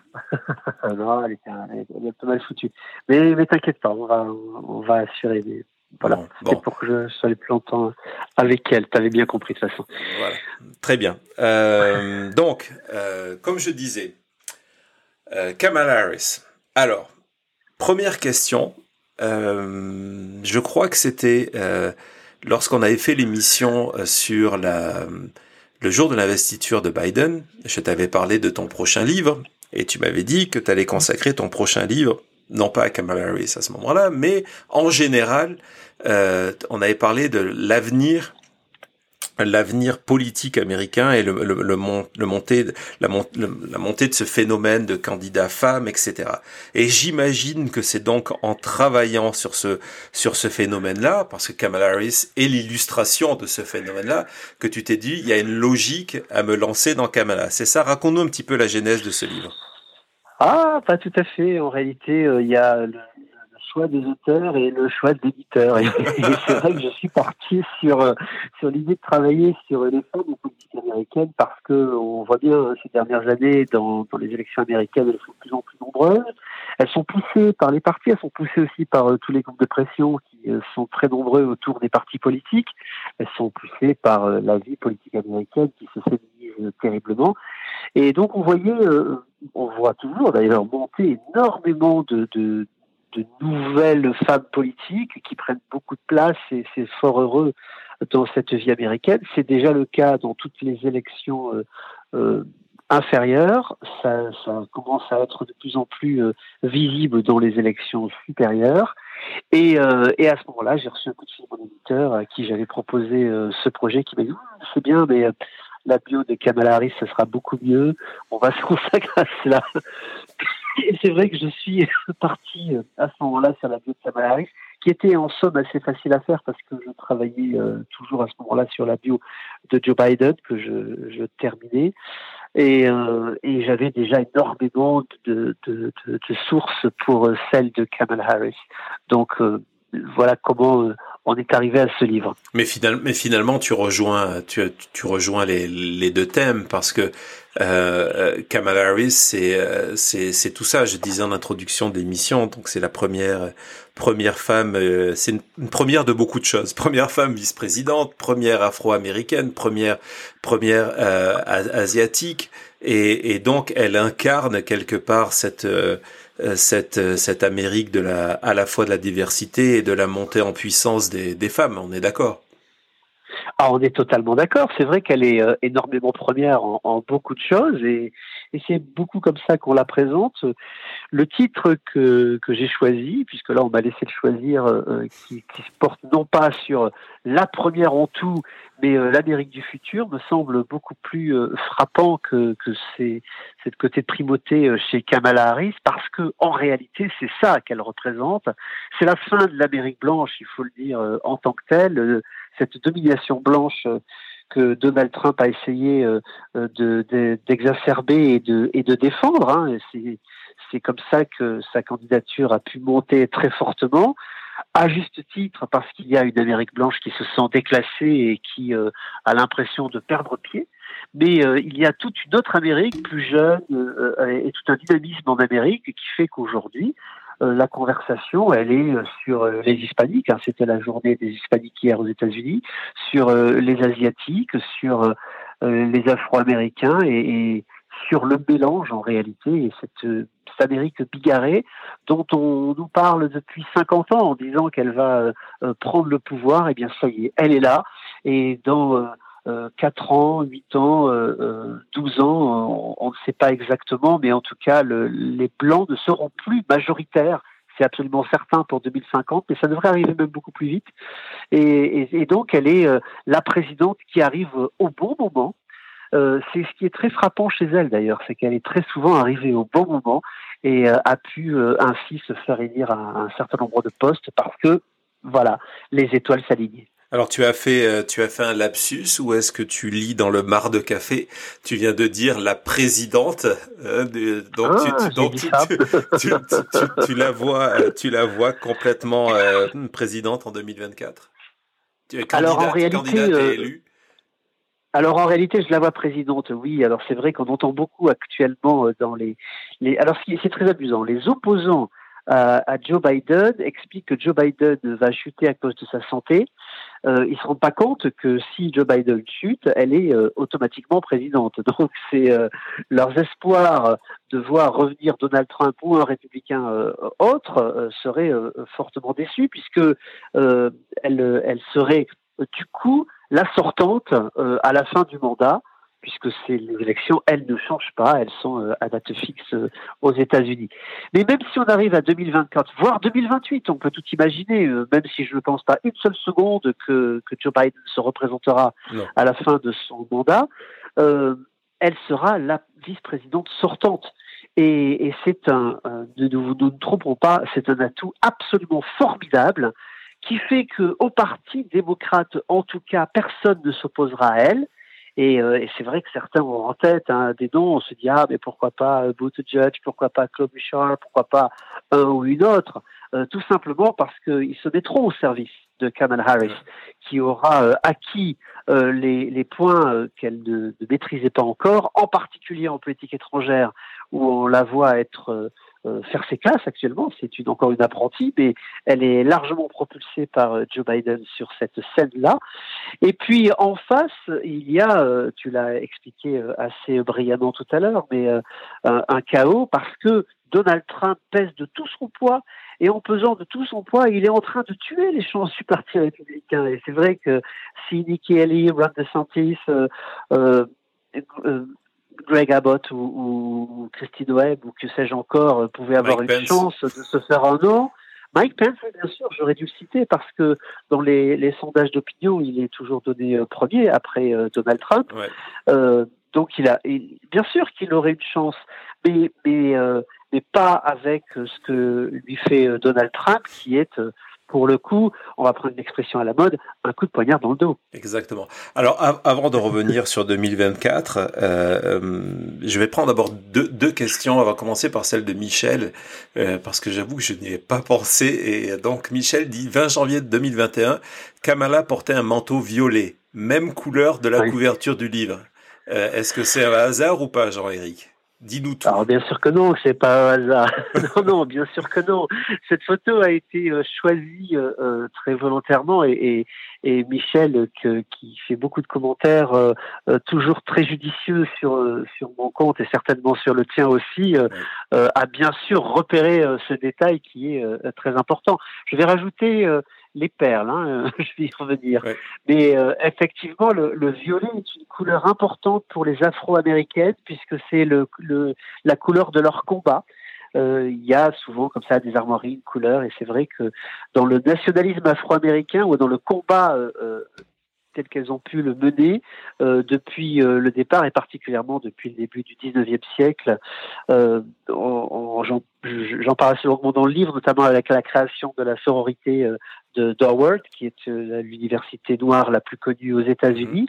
[SPEAKER 2] Non, elle est, elle est, mal foutue. Mais, mais t'inquiète pas, on va, on va assurer. Voilà, c'était pour que je sois plus longtemps avec elle. Tu avais bien compris de toute façon.
[SPEAKER 1] Voilà, très bien. Euh, donc, euh, comme je disais, euh, Kamala Harris. Alors, première question. Euh, je crois que c'était lorsqu'on avait fait l'émission sur la le jour de l'investiture de Biden, je t'avais parlé de ton prochain livre et tu m'avais dit que tu allais consacrer ton prochain livre, non pas à Kamala Harris à ce moment-là, mais en général, euh, on avait parlé de l'avenir l'avenir politique américain et le, le, le, le montée, la, la, montée de ce phénomène de candidats femmes, etc. Et j'imagine que c'est donc en travaillant sur ce sur ce phénomène-là, parce que Kamala Harris est l'illustration de ce phénomène-là, que tu t'es dit il y a une logique à me lancer dans Kamala. C'est ça? Raconte-nous un petit peu la genèse de ce livre.
[SPEAKER 2] Ah, pas tout à fait. En réalité, euh, il y a choix des auteurs et le choix de l'éditeur. Et, c'est vrai que je suis parti sur euh, sur l'idée de travailler sur les femmes en politique américaine parce que on voit bien hein, ces dernières années dans, dans les élections américaines, elles sont de plus en plus nombreuses. Elles sont poussées par les partis, elles sont poussées aussi par euh, tous les groupes de pression qui euh, sont très nombreux autour des partis politiques. Elles sont poussées par la vie politique américaine qui se féminise terriblement. Et donc on voyait, on voit toujours d'ailleurs monter énormément de, de nouvelles femmes politiques qui prennent beaucoup de place et c'est fort heureux dans cette vie américaine. C'est déjà le cas dans toutes les élections euh, euh, inférieures. Ça, ça, commence à être de plus en plus euh, visible dans les élections supérieures. Et, et à ce moment-là, j'ai reçu un coup de fil de mon éditeur à qui j'avais proposé ce projet qui m'a dit c'est bien, mais la bio de Kamala Harris, ce sera beaucoup mieux. On va se consacrer à cela. Et c'est vrai que je suis parti euh, à ce moment-là sur la bio de Kamala Harris, qui était en somme assez facile à faire parce que je travaillais euh, toujours à ce moment-là sur la bio de Joe Biden que je, je terminais. Et, euh, et j'avais déjà énormément de, de, de, de, sources pour celle de Kamala Harris. Donc voilà comment on est arrivé à ce livre.
[SPEAKER 1] Mais, mais finalement, tu rejoins, tu, rejoins les, deux thèmes parce que euh, Kamala Harris, c'est, euh, tout ça. Je disais en introduction de l'émission, donc c'est la première, première femme, euh, c'est une, première de beaucoup de choses. Première femme vice-présidente, première afro-américaine, première, première euh, asiatique, et, donc elle incarne quelque part cette euh, cette, euh, cette Amérique de la, à la fois de la diversité et de la montée en puissance des, des femmes. On est d'accord?
[SPEAKER 2] Ah, on est totalement d'accord. C'est vrai qu'elle est euh, énormément première en, en, beaucoup de choses et, et c'est beaucoup comme ça qu'on la présente. Le titre que, que j'ai choisi, puisque là on m'a laissé le choisir, euh, qui, qui, se porte non pas sur la première en tout, mais euh, l'Amérique du futur, me semble beaucoup plus frappant que, que c'est cette côté de primauté chez Kamala Harris, parce que en réalité c'est ça qu'elle représente. C'est la fin de l'Amérique blanche, il faut le dire en tant que telle cette domination blanche euh, que Donald Trump a essayé euh, de, d'exacerber et de, et de défendre. Hein. C'est comme ça que sa candidature a pu monter très fortement, à juste titre parce qu'il y a une Amérique blanche qui se sent déclassée et qui euh, a l'impression de perdre pied. Mais il y a toute une autre Amérique plus jeune et tout un dynamisme en Amérique qui fait qu'aujourd'hui, euh, la conversation, elle est euh, sur euh, les hispaniques, hein, c'était la journée des hispaniques hier aux États-Unis, sur les asiatiques, sur les afro-américains et, sur le mélange en réalité et cette, Amérique bigarrée dont on nous parle depuis 50 ans en disant qu'elle va prendre le pouvoir, et eh bien ça y est, elle est là et dans 4 ans, 8 ans, 12 ans, on, ne sait pas exactement, mais en tout cas, le, les blancs ne seront plus majoritaires. C'est absolument certain pour 2050, mais ça devrait arriver même beaucoup plus vite. Et, donc, elle est euh, la présidente qui arrive au bon moment. Euh, c'est ce qui est très frappant chez elle d'ailleurs, c'est qu'elle est très souvent arrivée au bon moment et euh, a pu ainsi se faire élire à un certain nombre de postes parce que, voilà, les étoiles s'alignaient.
[SPEAKER 1] Alors tu as fait euh, tu as fait un lapsus ou est-ce que tu lis dans le mar de café? Tu viens de dire la présidente euh, donc, tu, la vois euh, tu la vois complètement présidente en 2024.
[SPEAKER 2] alors en réalité alors en réalité, je la vois présidente, oui. Alors c'est vrai qu'on entend beaucoup actuellement dans les, alors c'est très amusant. Les opposants à, Joe Biden explique que Joe Biden va chuter à cause de sa santé. Euh, ils se rendent pas compte que si Joe Biden chute, elle est euh, automatiquement présidente. Donc c'est euh, leurs espoirs de voir revenir Donald Trump ou un républicain euh, autre seraient fortement déçus puisque elle, elle serait du coup la sortante à la fin du mandat puisque c'est les élections, elles ne changent pas, elles sont à date fixe aux États-Unis. Mais même si on arrive à 2024, voire 2028, on peut tout imaginer, même si je ne pense pas une seule seconde que, que Joe Biden se représentera à la fin de son mandat, elle sera la vice-présidente sortante. Et, c'est un, ne nous, nous ne trompons pas, c'est un atout absolument formidable qui fait qu'au Parti démocrate, en tout cas, personne ne s'opposera à elle. Et, euh, et c'est vrai que certains ont en tête hein, des noms. On se dit ah mais pourquoi pas euh, Judge, pourquoi pas Claude Bouchard, pourquoi pas un ou une autre. Euh, tout simplement parce qu'ils se mettront au service de Kamala Harris, qui aura euh, acquis les, les, points qu'elle ne, ne, maîtrisait pas encore, en particulier en politique étrangère, où on la voit être euh, faire ses classes actuellement. C'est une, encore une apprentie, mais elle est largement propulsée par euh, Joe Biden sur cette scène-là. Et puis en face, il y a, euh, tu l'as expliqué assez brillamment tout à l'heure, mais un, chaos parce que Donald Trump pèse de tout son poids et en pesant de tout son poids, il est en train de tuer les chances du Parti républicain. Et c'est vrai que si Nikki Haley, Ron DeSantis, euh, Greg Abbott ou, ou Christine Webb ou que sais-je encore euh, pouvaient avoir une chance de se faire un nom. Mike Pence, bien sûr, j'aurais dû le citer parce que dans les, les sondages d'opinion, il est toujours donné euh, premier après euh, Donald Trump. donc il a, bien sûr qu'il aurait une chance, mais mais, mais pas avec ce que lui fait Donald Trump, qui est pour le coup, on va prendre une expression à la mode, un coup de poignard dans le dos.
[SPEAKER 1] Exactement. Alors, avant de revenir sur 2024, euh, euh, je vais prendre d'abord deux, deux, questions. On va commencer par celle de Michel, euh, parce que j'avoue que je n'y ai pas pensé. Et donc, Michel dit 20 janvier 2021, Kamala portait un manteau violet, même couleur de la couverture du livre. Euh, est-ce que c'est un hasard ou pas, Jean-Éric? Dis-nous tout.
[SPEAKER 2] Alors bien sûr que non, c'est pas un hasard. non, non, bien sûr que non. Cette photo a été euh, choisie euh, euh, très volontairement et, et, Michel, qui fait beaucoup de commentaires, toujours très judicieux sur sur mon compte et certainement sur le tien aussi, a bien sûr repéré ce détail qui est très important. Je vais rajouter les perles, hein, je vais y revenir. Mais euh, effectivement, le, violet est une couleur importante pour les Afro-américaines puisque c'est le, la couleur de leur combat. Euh, il y a souvent comme ça des armoiries, une couleur, et c'est vrai que dans le nationalisme afro-américain ou dans le combat euh, tel qu'elles ont pu le mener depuis le départ et particulièrement depuis le début du 19e siècle. J'en parle assez longuement dans le livre, notamment avec la création de la sororité d'Howard, qui est euh, l'université noire la plus connue aux États-Unis,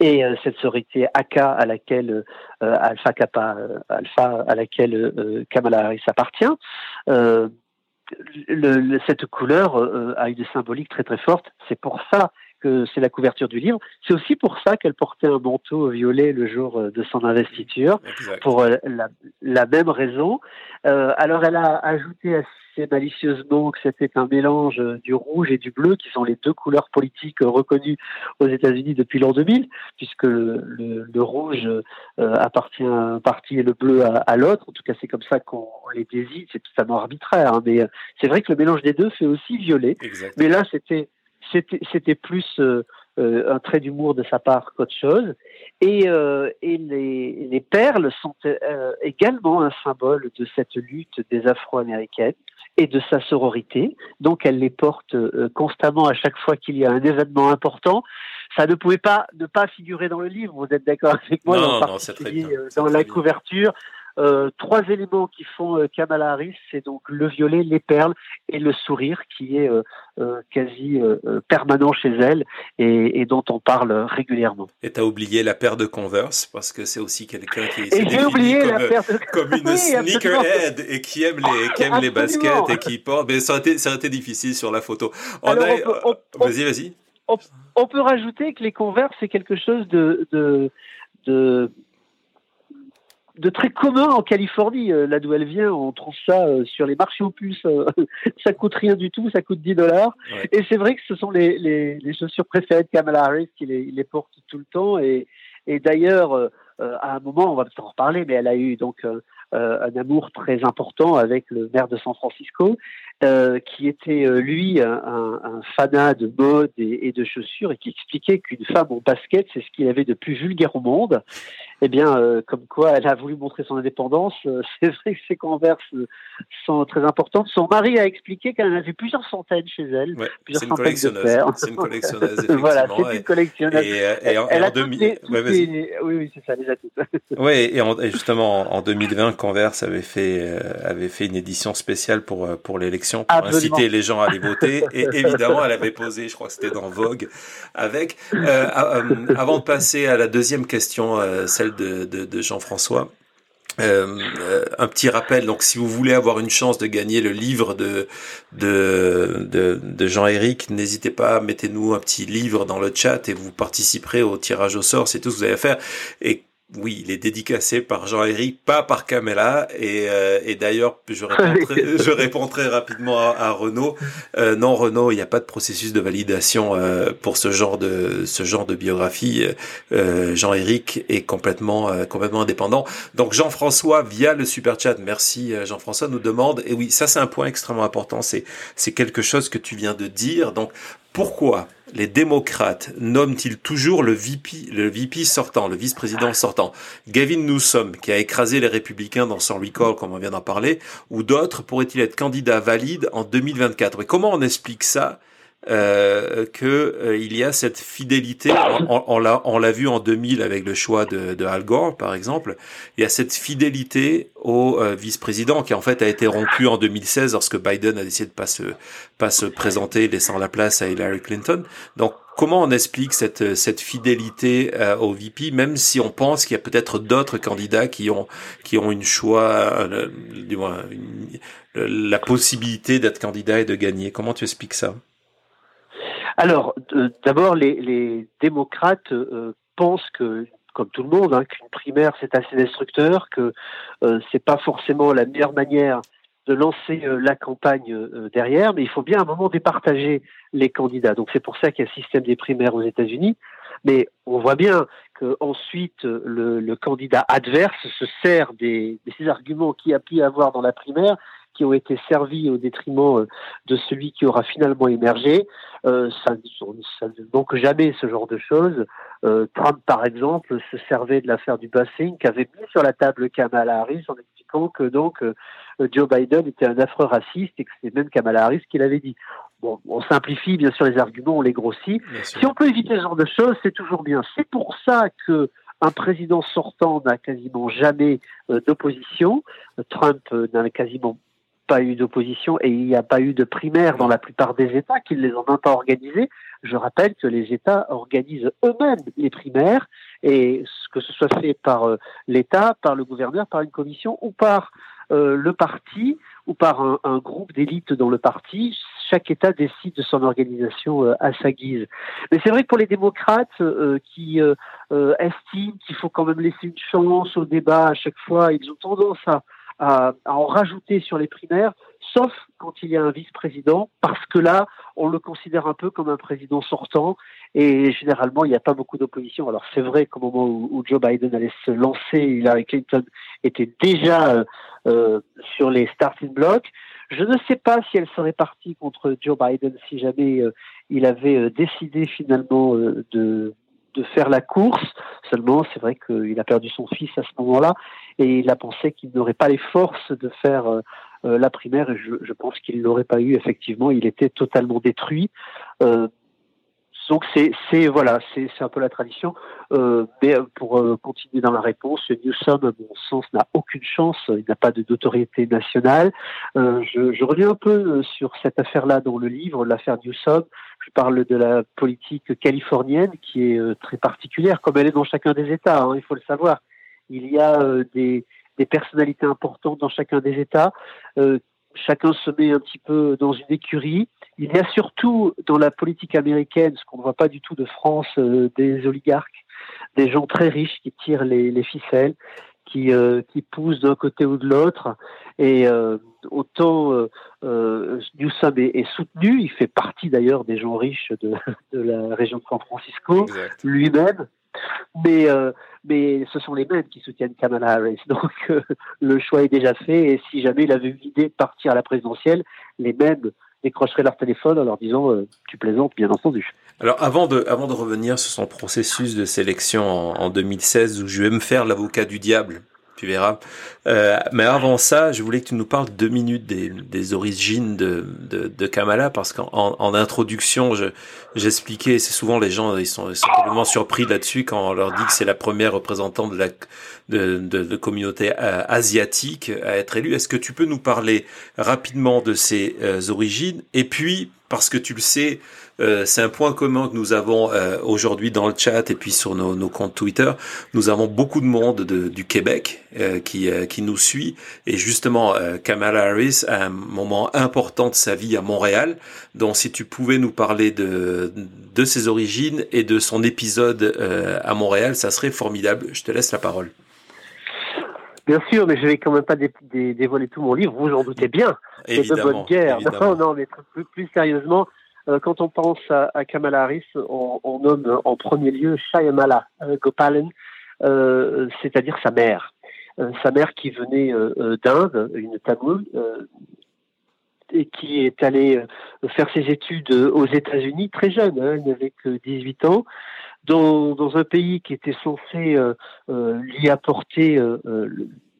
[SPEAKER 2] mhm. et euh, cette sororité AKA à laquelle euh, Alpha Kappa Alpha à laquelle Kamala Harris appartient. Le, cette couleur a une symbolique très très forte. C'est pour ça que c'est la couverture du livre. C'est aussi pour ça qu'elle portait un manteau violet le jour de son investiture, pour la, la, même raison. alors elle a ajouté à malicieusement que c'était un mélange du rouge et du bleu, qui sont les deux couleurs politiques reconnues aux États-Unis depuis l'an 2000, puisque le, rouge euh, appartient à un parti et le bleu à, l'autre. En tout cas, c'est comme ça qu'on les désigne. C'est totalement arbitraire, hein, mais euh, c'est vrai que le mélange des deux fait aussi violet. Mais là, c'était c'était plus euh, un trait d'humour de sa part qu'autre chose. Et, et les, les, perles sont également un symbole de cette lutte des Afro-Américaines et de sa sororité. Donc elle les porte euh, constamment à chaque fois qu'il y a un événement important. Ça ne pouvait pas ne pas figurer dans le livre, vous êtes d'accord avec moi,
[SPEAKER 1] non, non, très bien,
[SPEAKER 2] euh, dans la couverture. Euh, trois éléments qui font euh, Kamala Harris, c'est donc le violet, les perles et le sourire qui est euh, quasi permanent chez elle et, dont on parle régulièrement.
[SPEAKER 1] Et tu as oublié la paire de Converse parce que c'est aussi quelqu'un qui
[SPEAKER 2] est j'ai oublié comme, la paire de...
[SPEAKER 1] comme une sneakerhead et qui aime les, qui aime les baskets et qui porte. Mais ça aurait été, ça aurait été difficile sur la photo. Vas-y, vas-y.
[SPEAKER 2] On, peut rajouter que les Converse c'est quelque chose de, de, de de très commun en Californie. Euh, là d'où elle vient, on trouve ça euh, sur les marchés aux puces. Euh, ça coûte rien du tout, ça coûte 10 dollars. Et c'est vrai que ce sont les, les, les, chaussures préférées de Kamala Harris qui les, les porte tout le temps. Et, et d'ailleurs, à un moment, on va peut-être en reparler, mais elle a eu donc un amour très important avec le maire de San Francisco, qui était lui un, un, fanat de mode et, de chaussures et qui expliquait qu'une femme en basket, c'est ce qu'il avait de plus vulgaire au monde. Eh bien, comme quoi, elle a voulu montrer son indépendance. c'est vrai que ces converses sont très importantes. Son mari a expliqué qu'elle en avait plusieurs centaines chez elle.
[SPEAKER 1] c'est une collectionneuse. C'est une collectionneuse.
[SPEAKER 2] voilà, c'est une collectionneuse. Et,
[SPEAKER 1] et,
[SPEAKER 2] en,
[SPEAKER 1] elle a 2000...
[SPEAKER 2] oui, oui, c'est ça, les a toutes.
[SPEAKER 1] oui, et, justement, en 2020, Converse avait fait, euh, avait fait une édition spéciale pour, euh, pour l'élection, pour inciter les gens à aller voter. Et évidemment, elle avait posé, je crois que c'était dans Vogue, avec. Euh, avant de passer à la deuxième question, celle de, de, de Jean-François, euh, euh, un petit rappel, donc si vous voulez avoir une chance de gagner le livre de, de, de, de Jean-Éric, n'hésitez pas, mettez-nous un petit livre dans le chat et vous participerez au tirage au sort, c'est tout ce que vous avez à faire. Et oui, il est dédicacé par Jean-Éric, pas par Camilla. Et, euh, et d'ailleurs, je je réponds très rapidement à, à Renaud. Euh, non, Renaud, il n'y a pas de processus de validation euh, pour ce genre de ce genre de biographie. Euh, Jean-Éric est complètement complètement indépendant. Donc Jean-François via le super chat, merci Jean-François, nous demande. Et oui, ça c'est un point extrêmement important. C'est c'est quelque chose que tu viens de dire. Donc pourquoi les démocrates nomment-ils toujours le VP, sortant, le vice-président sortant? Gavin Newsom, qui a écrasé les républicains dans son recall, comme on vient d'en parler, ou d'autres pourraient-ils être candidats valides en 2024 Et comment on explique ça euh, que euh, il y a cette fidélité. On, on, l'a on l'a vu en 2000 avec le choix de, de, Al Gore, par exemple. Il y a cette fidélité au euh, vice-président qui en fait a été rompu en 2016 lorsque Biden a décidé de pas se pas se présenter, laissant la place à Hillary Clinton. Donc comment on explique cette cette fidélité euh, au VP, même si on pense qu'il y a peut-être d'autres candidats qui ont qui ont une choix, du moins la possibilité d'être candidat et de gagner? Comment tu expliques ça?
[SPEAKER 2] Alors, d'abord, les, démocrates euh, pensent que, comme tout le monde, hein, qu'une primaire c'est assez destructeur, que euh, c'est pas forcément la meilleure manière de lancer euh, la campagne euh, derrière, mais il faut bien à un moment départager les candidats. Donc c'est pour ça qu'il y a le système des primaires aux États-Unis. Mais on voit bien qu'ensuite le, le candidat adverse se sert des, des arguments qu'il a pu avoir dans la primaire qui ont été servis au détriment euh, de celui qui aura finalement émergé. Euh, ça, ça, ne manque jamais ce genre de choses. Euh, Trump, par exemple, se servait de l'affaire du busing qu'avait mis sur la table Kamala Harris en expliquant que donc euh, Joe Biden était un affreux raciste et que c'est même Kamala Harris qui l'avait dit. Bon, on simplifie bien sûr les arguments, on les grossit. Si on peut éviter ce genre de choses, c'est toujours bien. C'est pour ça que un président sortant n'a quasiment jamais d'opposition. Trump n'a quasiment pas eu d'opposition et il n'y a pas eu de primaire dans la plupart des États qui ne les ont même pas organisés. Je rappelle que les États organisent eux-mêmes les primaires et que ce soit fait par euh, l'État, par le gouverneur, par une commission ou par euh, le parti ou par un, un groupe d'élite dans le parti. Chaque État décide de son organisation euh, à sa guise. Mais c'est vrai que pour les démocrates qui estiment qu'il faut quand même laisser une chance au débat à chaque fois, ils ont tendance à à, en rajouter sur les primaires, sauf quand il y a un vice-président, parce que là, on le considère un peu comme un président sortant, et généralement, il n'y a pas beaucoup d'opposition. Alors c'est vrai qu'au moment où, Joe Biden allait se lancer, Hillary Clinton était déjà euh, euh, sur les starting blocks. Je ne sais pas si elle serait partie contre Joe Biden si jamais euh, il avait décidé finalement de de faire la course. Seulement, c'est vrai qu'il a perdu son fils à ce moment-là et il a pensé qu'il n'aurait pas les forces de faire euh, euh, la primaire et je, pense qu'il l'aurait pas eu. Effectivement, il était totalement détruit. Euh, donc c'est voilà, c'est un peu la tradition. mais pour continuer dans la réponse, Newsom, à mon sens, n'a aucune chance. Il n'a pas d'autorité nationale. je, je reviens un peu sur cette affaire-là dans le livre, l'affaire Newsom. Je parle de la politique californienne qui est euh, très particulière, comme elle est dans chacun des États, hein, il faut le savoir. Il y a euh, des, personnalités importantes dans chacun des États. Euh, chacun se met un petit peu dans une écurie. Il y a surtout dans la politique américaine, ce qu'on ne voit pas du tout de France, des oligarques, des gens très riches qui tirent les ficelles qui, euh, qui pousse d'un côté ou de l'autre. Et euh, autant euh, euh Newsom est, est, soutenu, il fait partie d'ailleurs des gens riches de, de, la région de San Francisco lui-même. Mais, mais ce sont les mêmes qui soutiennent Kamala Harris. Donc le choix est déjà fait. Et si jamais il avait eu l'idée de partir à la présidentielle, les mêmes décrocheraient leur téléphone en leur disant Tu plaisantes, bien entendu.
[SPEAKER 1] Alors avant de, avant de revenir sur son processus de sélection en, en 2016, où je vais me faire l'avocat du diable, tu verras. Euh, mais avant ça, je voulais que tu nous parles deux minutes des, des origines de, de, Kamala, parce qu'en en, introduction, j'expliquais, c'est souvent les gens, ils sont, ils complètement surpris là-dessus quand on leur dit que c'est la première représentante de la de communauté euh, asiatique à être élue. Est-ce que tu peux nous parler rapidement de ses euh, origines? Et puis, parce que tu le sais, euh, c'est un point commun que nous avons euh, aujourd'hui dans le chat et puis sur nos, nos, comptes Twitter. Nous avons beaucoup de monde de, du Québec euh, qui, qui nous suit. Et justement, Kamala Harris a un moment important de sa vie à Montréal. Donc si tu pouvais nous parler de, de ses origines et de son épisode à Montréal, ça serait formidable. Je te laisse la parole.
[SPEAKER 2] Bien sûr, mais je vais quand même pas dévoiler tout mon livre, vous en doutez bien. C'est de bonne guerre. Non, non, mais plus, plus sérieusement, euh, quand on pense à, Kamala Harris, on, nomme en premier lieu Shyamala euh, Gopalan, euh, c'est-à-dire sa mère. sa mère qui venait d'Inde, une Tamoule, et qui est allée faire ses études aux États-Unis très jeune, hein, elle n'avait que 18 ans, dans, un pays qui était censé lui apporter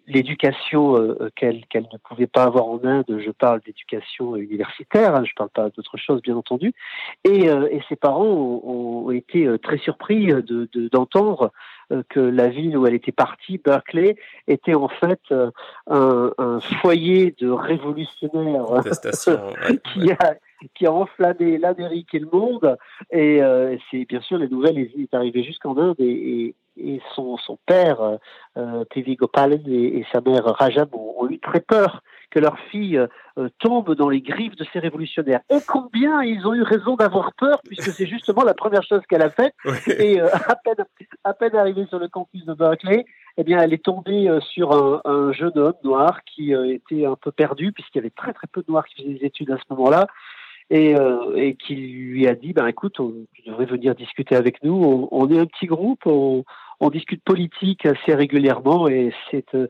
[SPEAKER 2] l'éducation euh, euh, qu'elle qu'elle ne pouvait pas avoir en Inde, je parle d'éducation universitaire, hein, je ne parle pas d'autre chose bien entendu, et, euh, et ses parents ont, ont, été très surpris de d'entendre que la ville où elle était partie, Berkeley, était en fait un, un foyer de révolutionnaires. Qui a qui a enflammé l'Amérique et le monde. Et c'est bien sûr les nouvelles est arrivées jusqu'en Inde et, et, et son, son père, euh, euh Gopalan, et, sa mère Rajab ont, eu très peur que leur fille euh, tombe dans les griffes de ces révolutionnaires. Et combien ils ont eu raison d'avoir peur, puisque c'est justement la première chose qu'elle a faite. Et euh, à, peine, à peine arrivée sur le campus de Berkeley, eh bien, elle est tombée sur un, un jeune homme noir qui était un peu perdu, puisqu'il y avait très très peu de noirs qui faisaient des études à ce moment-là et, euh, et qui lui a dit ben écoute, tu devrais venir discuter avec nous. On, est un petit groupe, on, discute politique assez régulièrement et c'est euh,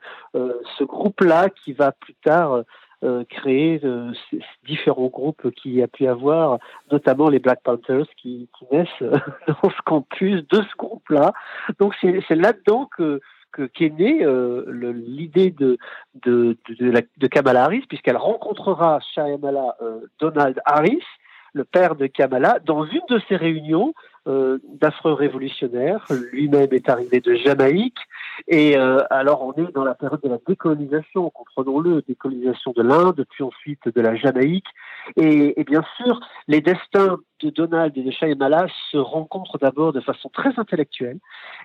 [SPEAKER 2] ce groupe-là qui va plus tard euh, créer euh, ces différents groupes qu'il y a pu avoir, notamment les Black Panthers qui, qui naissent dans ce campus de ce groupe-là. Donc c'est là-dedans que qu'est née euh, l'idée de, de, Kamala Harris, puisqu'elle rencontrera Shyamala euh, Donald Harris, le père de Kamala, dans une de ces réunions euh, d'affreux révolutionnaires. Lui-même est arrivé de Jamaïque. Et euh, alors, on est dans la période de la décolonisation, comprenons-le, décolonisation de l'Inde, puis ensuite de la Jamaïque. Et, bien sûr, les destins de Donald et de Shyamala se rencontrent d'abord de façon très intellectuelle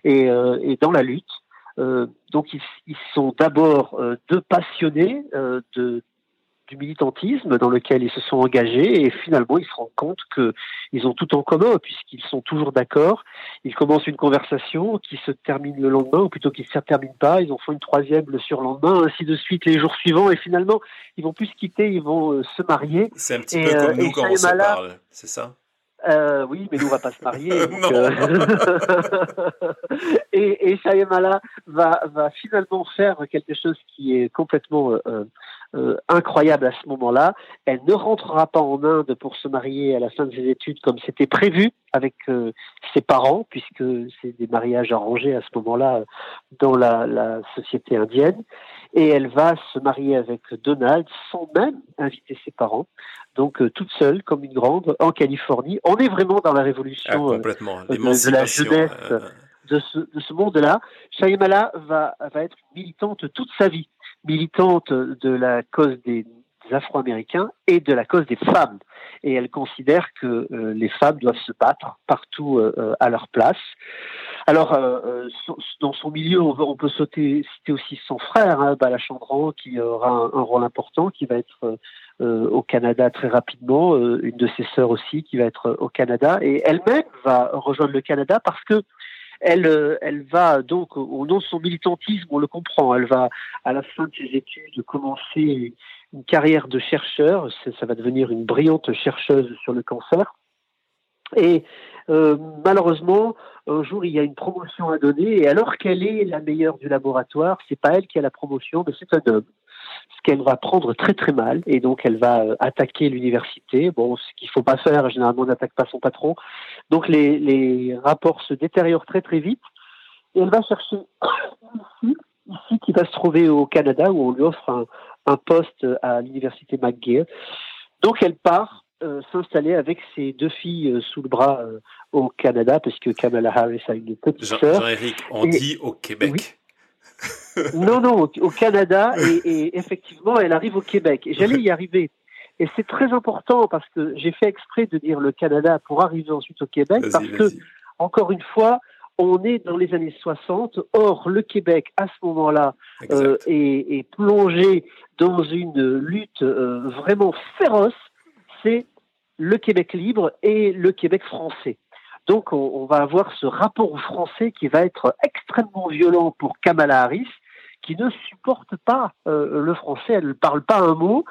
[SPEAKER 2] et, euh, et dans la lutte. Euh, donc ils, ils sont d'abord euh, deux passionnés euh, de, du militantisme dans lequel ils se sont engagés et finalement ils se rendent compte qu'ils ont tout en commun puisqu'ils sont toujours d'accord. Ils commencent une conversation qui se termine le lendemain ou plutôt qui ne se termine pas. Ils en font une troisième le surlendemain, ainsi de suite les jours suivants et finalement ils vont plus se quitter, ils vont se marier.
[SPEAKER 1] C'est un petit peu comme nous quand on se parle, c'est ça?
[SPEAKER 2] Euh, oui, mais nous, on va pas se marier. Donc, euh... et, et Shyamala va, va finalement faire quelque chose qui est complètement euh, incroyable à ce moment-là. Elle ne rentrera pas en Inde pour se marier à la fin de ses études comme c'était prévu avec ses parents, puisque c'est des mariages arrangés à ce moment-là dans la, la société indienne. Et elle va se marier avec Donald sans même inviter ses parents donc euh, toute seule comme une grande en Californie. On est vraiment dans la révolution ah,
[SPEAKER 1] euh, complètement.
[SPEAKER 2] de, de, la jeunesse euh, de ce, de ce monde-là. Shaimala va, va être militante toute sa vie, militante de la cause des afro-américains et de la cause des femmes. Et elle considère que euh, les femmes doivent se battre partout euh, à leur place. Alors, euh, dans son milieu, on, peut citer aussi son frère, hein, Balachandran, qui aura un, rôle important, qui va être au Canada très rapidement, une de ses sœurs aussi, qui va être au Canada, et elle-même va rejoindre le Canada parce que elle va donc, au nom de son militantisme, on le comprend, elle va, à la fin de ses études, commencer une carrière de chercheur. Ça va devenir une brillante chercheuse sur le cancer. Et euh, malheureusement, un jour, il y a une promotion à donner, et alors qu'elle est la meilleure du laboratoire, c'est pas elle qui a la promotion, mais c'est un homme. Ce qu'elle va prendre très très mal, et donc elle va euh, attaquer l'université. Bon, ce qu'il faut pas faire, généralement on n'attaque pas son patron. Donc les, rapports se détériorent très très vite, et elle va chercher ici, ici qui va se trouver au Canada, où on lui offre un, un poste à l'université McGill. Donc elle part euh, s'installer avec ses deux filles euh, sous le bras euh, au Canada, parce que Kamala Harris a une petite
[SPEAKER 1] Jean-
[SPEAKER 2] sœur.
[SPEAKER 1] Jean-Éric, on dit au Québec.
[SPEAKER 2] Non, non, au, au Canada, et, et effectivement, elle arrive au Québec. Et j'allais y arriver. Et c'est très important parce que j'ai fait exprès de dire le Canada pour arriver ensuite au Québec, parce que, encore une fois, on est dans les années 60. Or, le Québec, à ce moment-là, euh, est, est plongé dans une lutte euh, vraiment féroce. C'est le Québec libre et le Québec français. Donc, on, on va avoir ce rapport au français qui va être extrêmement violent pour Kamala Harris, qui ne supporte pas euh, le français. Elle ne parle pas un mot.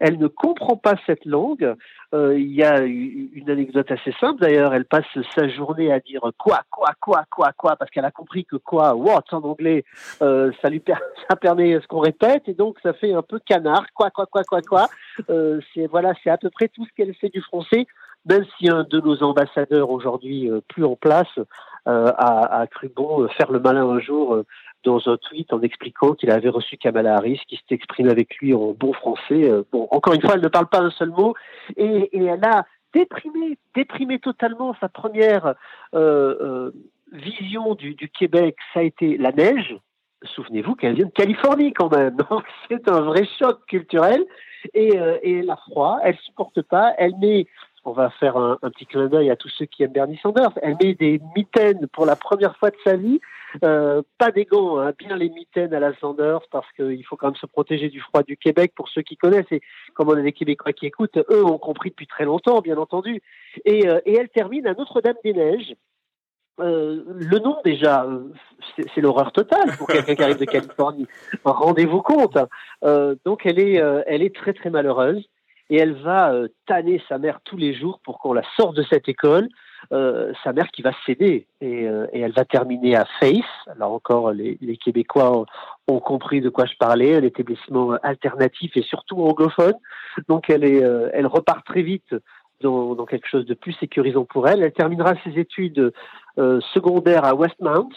[SPEAKER 2] Elle ne comprend pas cette langue. Euh, il y a une anecdote assez simple d'ailleurs. Elle passe sa journée à dire quoi, quoi, quoi, quoi, quoi, parce qu'elle a compris que quoi, what en anglais, euh, ça lui permet ce qu'on répète et donc ça fait un peu canard, quoi, quoi, quoi, quoi, quoi. Euh, c'est voilà, c'est à peu près tout ce qu'elle sait du français. Même si un de nos ambassadeurs aujourd'hui euh, plus en place euh, a, a cru bon euh, faire le malin un jour dans un tweet en expliquant qu'il avait reçu Kamala Harris, qui s'est exprimé avec lui en bon français. Euh, bon, encore une fois, elle ne parle pas un seul mot et, elle a déprimé, déprimé totalement sa première euh, euh, vision du, Québec. Ça a été la neige. Souvenez-vous qu'elle vient de Californie quand même, donc c'est un vrai choc culturel et, et elle a froid, elle supporte pas, elle met on va faire un, petit clin d'œil à tous ceux qui aiment Bernie Sanders. Elle met des mitaines pour la première fois de sa vie. Euh, pas des gants, hein, bien les mitaines à la Sanders parce qu'il faut quand même se protéger du froid du Québec pour ceux qui connaissent. Et comme on a des Québécois qui écoutent, eux ont compris depuis très longtemps, bien entendu. Et, euh, elle termine à Notre-Dame-des-Neiges. Euh, le nom déjà, c'est l'horreur totale pour quelqu'un qui arrive de Californie. Rendez-vous compte. Donc elle est, elle est très très malheureuse et elle va euh, tanner sa mère tous les jours pour qu'on la sorte de cette école. Euh, sa mère qui va céder et, euh, et elle va terminer à Face. Alors encore, les, les Québécois ont, ont compris de quoi je parlais, un établissement alternatif et surtout anglophone. Donc elle est, euh, elle repart très vite dans, dans, quelque chose de plus sécurisant pour elle. Elle terminera ses études euh, secondaires à Westmount,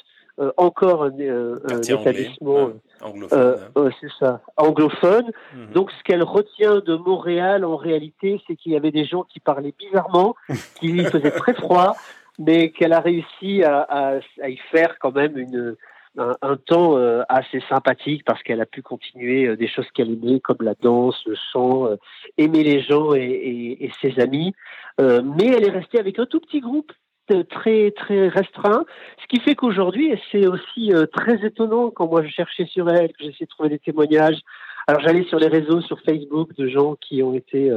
[SPEAKER 2] euh, encore un, un établissement
[SPEAKER 1] anglais, anglophone.
[SPEAKER 2] Euh, c'est ça, anglophone. -hmm. Donc, ce qu'elle retient de Montréal, en réalité, c'est qu'il y avait des gens qui parlaient bizarrement, qu'il faisait très froid, mais qu'elle a réussi à, à, à, y faire quand même une, un, un temps euh, assez sympathique parce qu'elle a pu continuer euh, des choses qu'elle aimait, comme la danse, le chant, euh, aimer les gens et, et, et ses amis. Euh, mais elle est restée avec un tout petit groupe très très restreint, ce qui fait qu'aujourd'hui, c'est aussi euh, très étonnant quand moi je cherchais sur elle, que j'essayais de trouver des témoignages. Alors j'allais sur les réseaux, sur Facebook, de gens qui ont été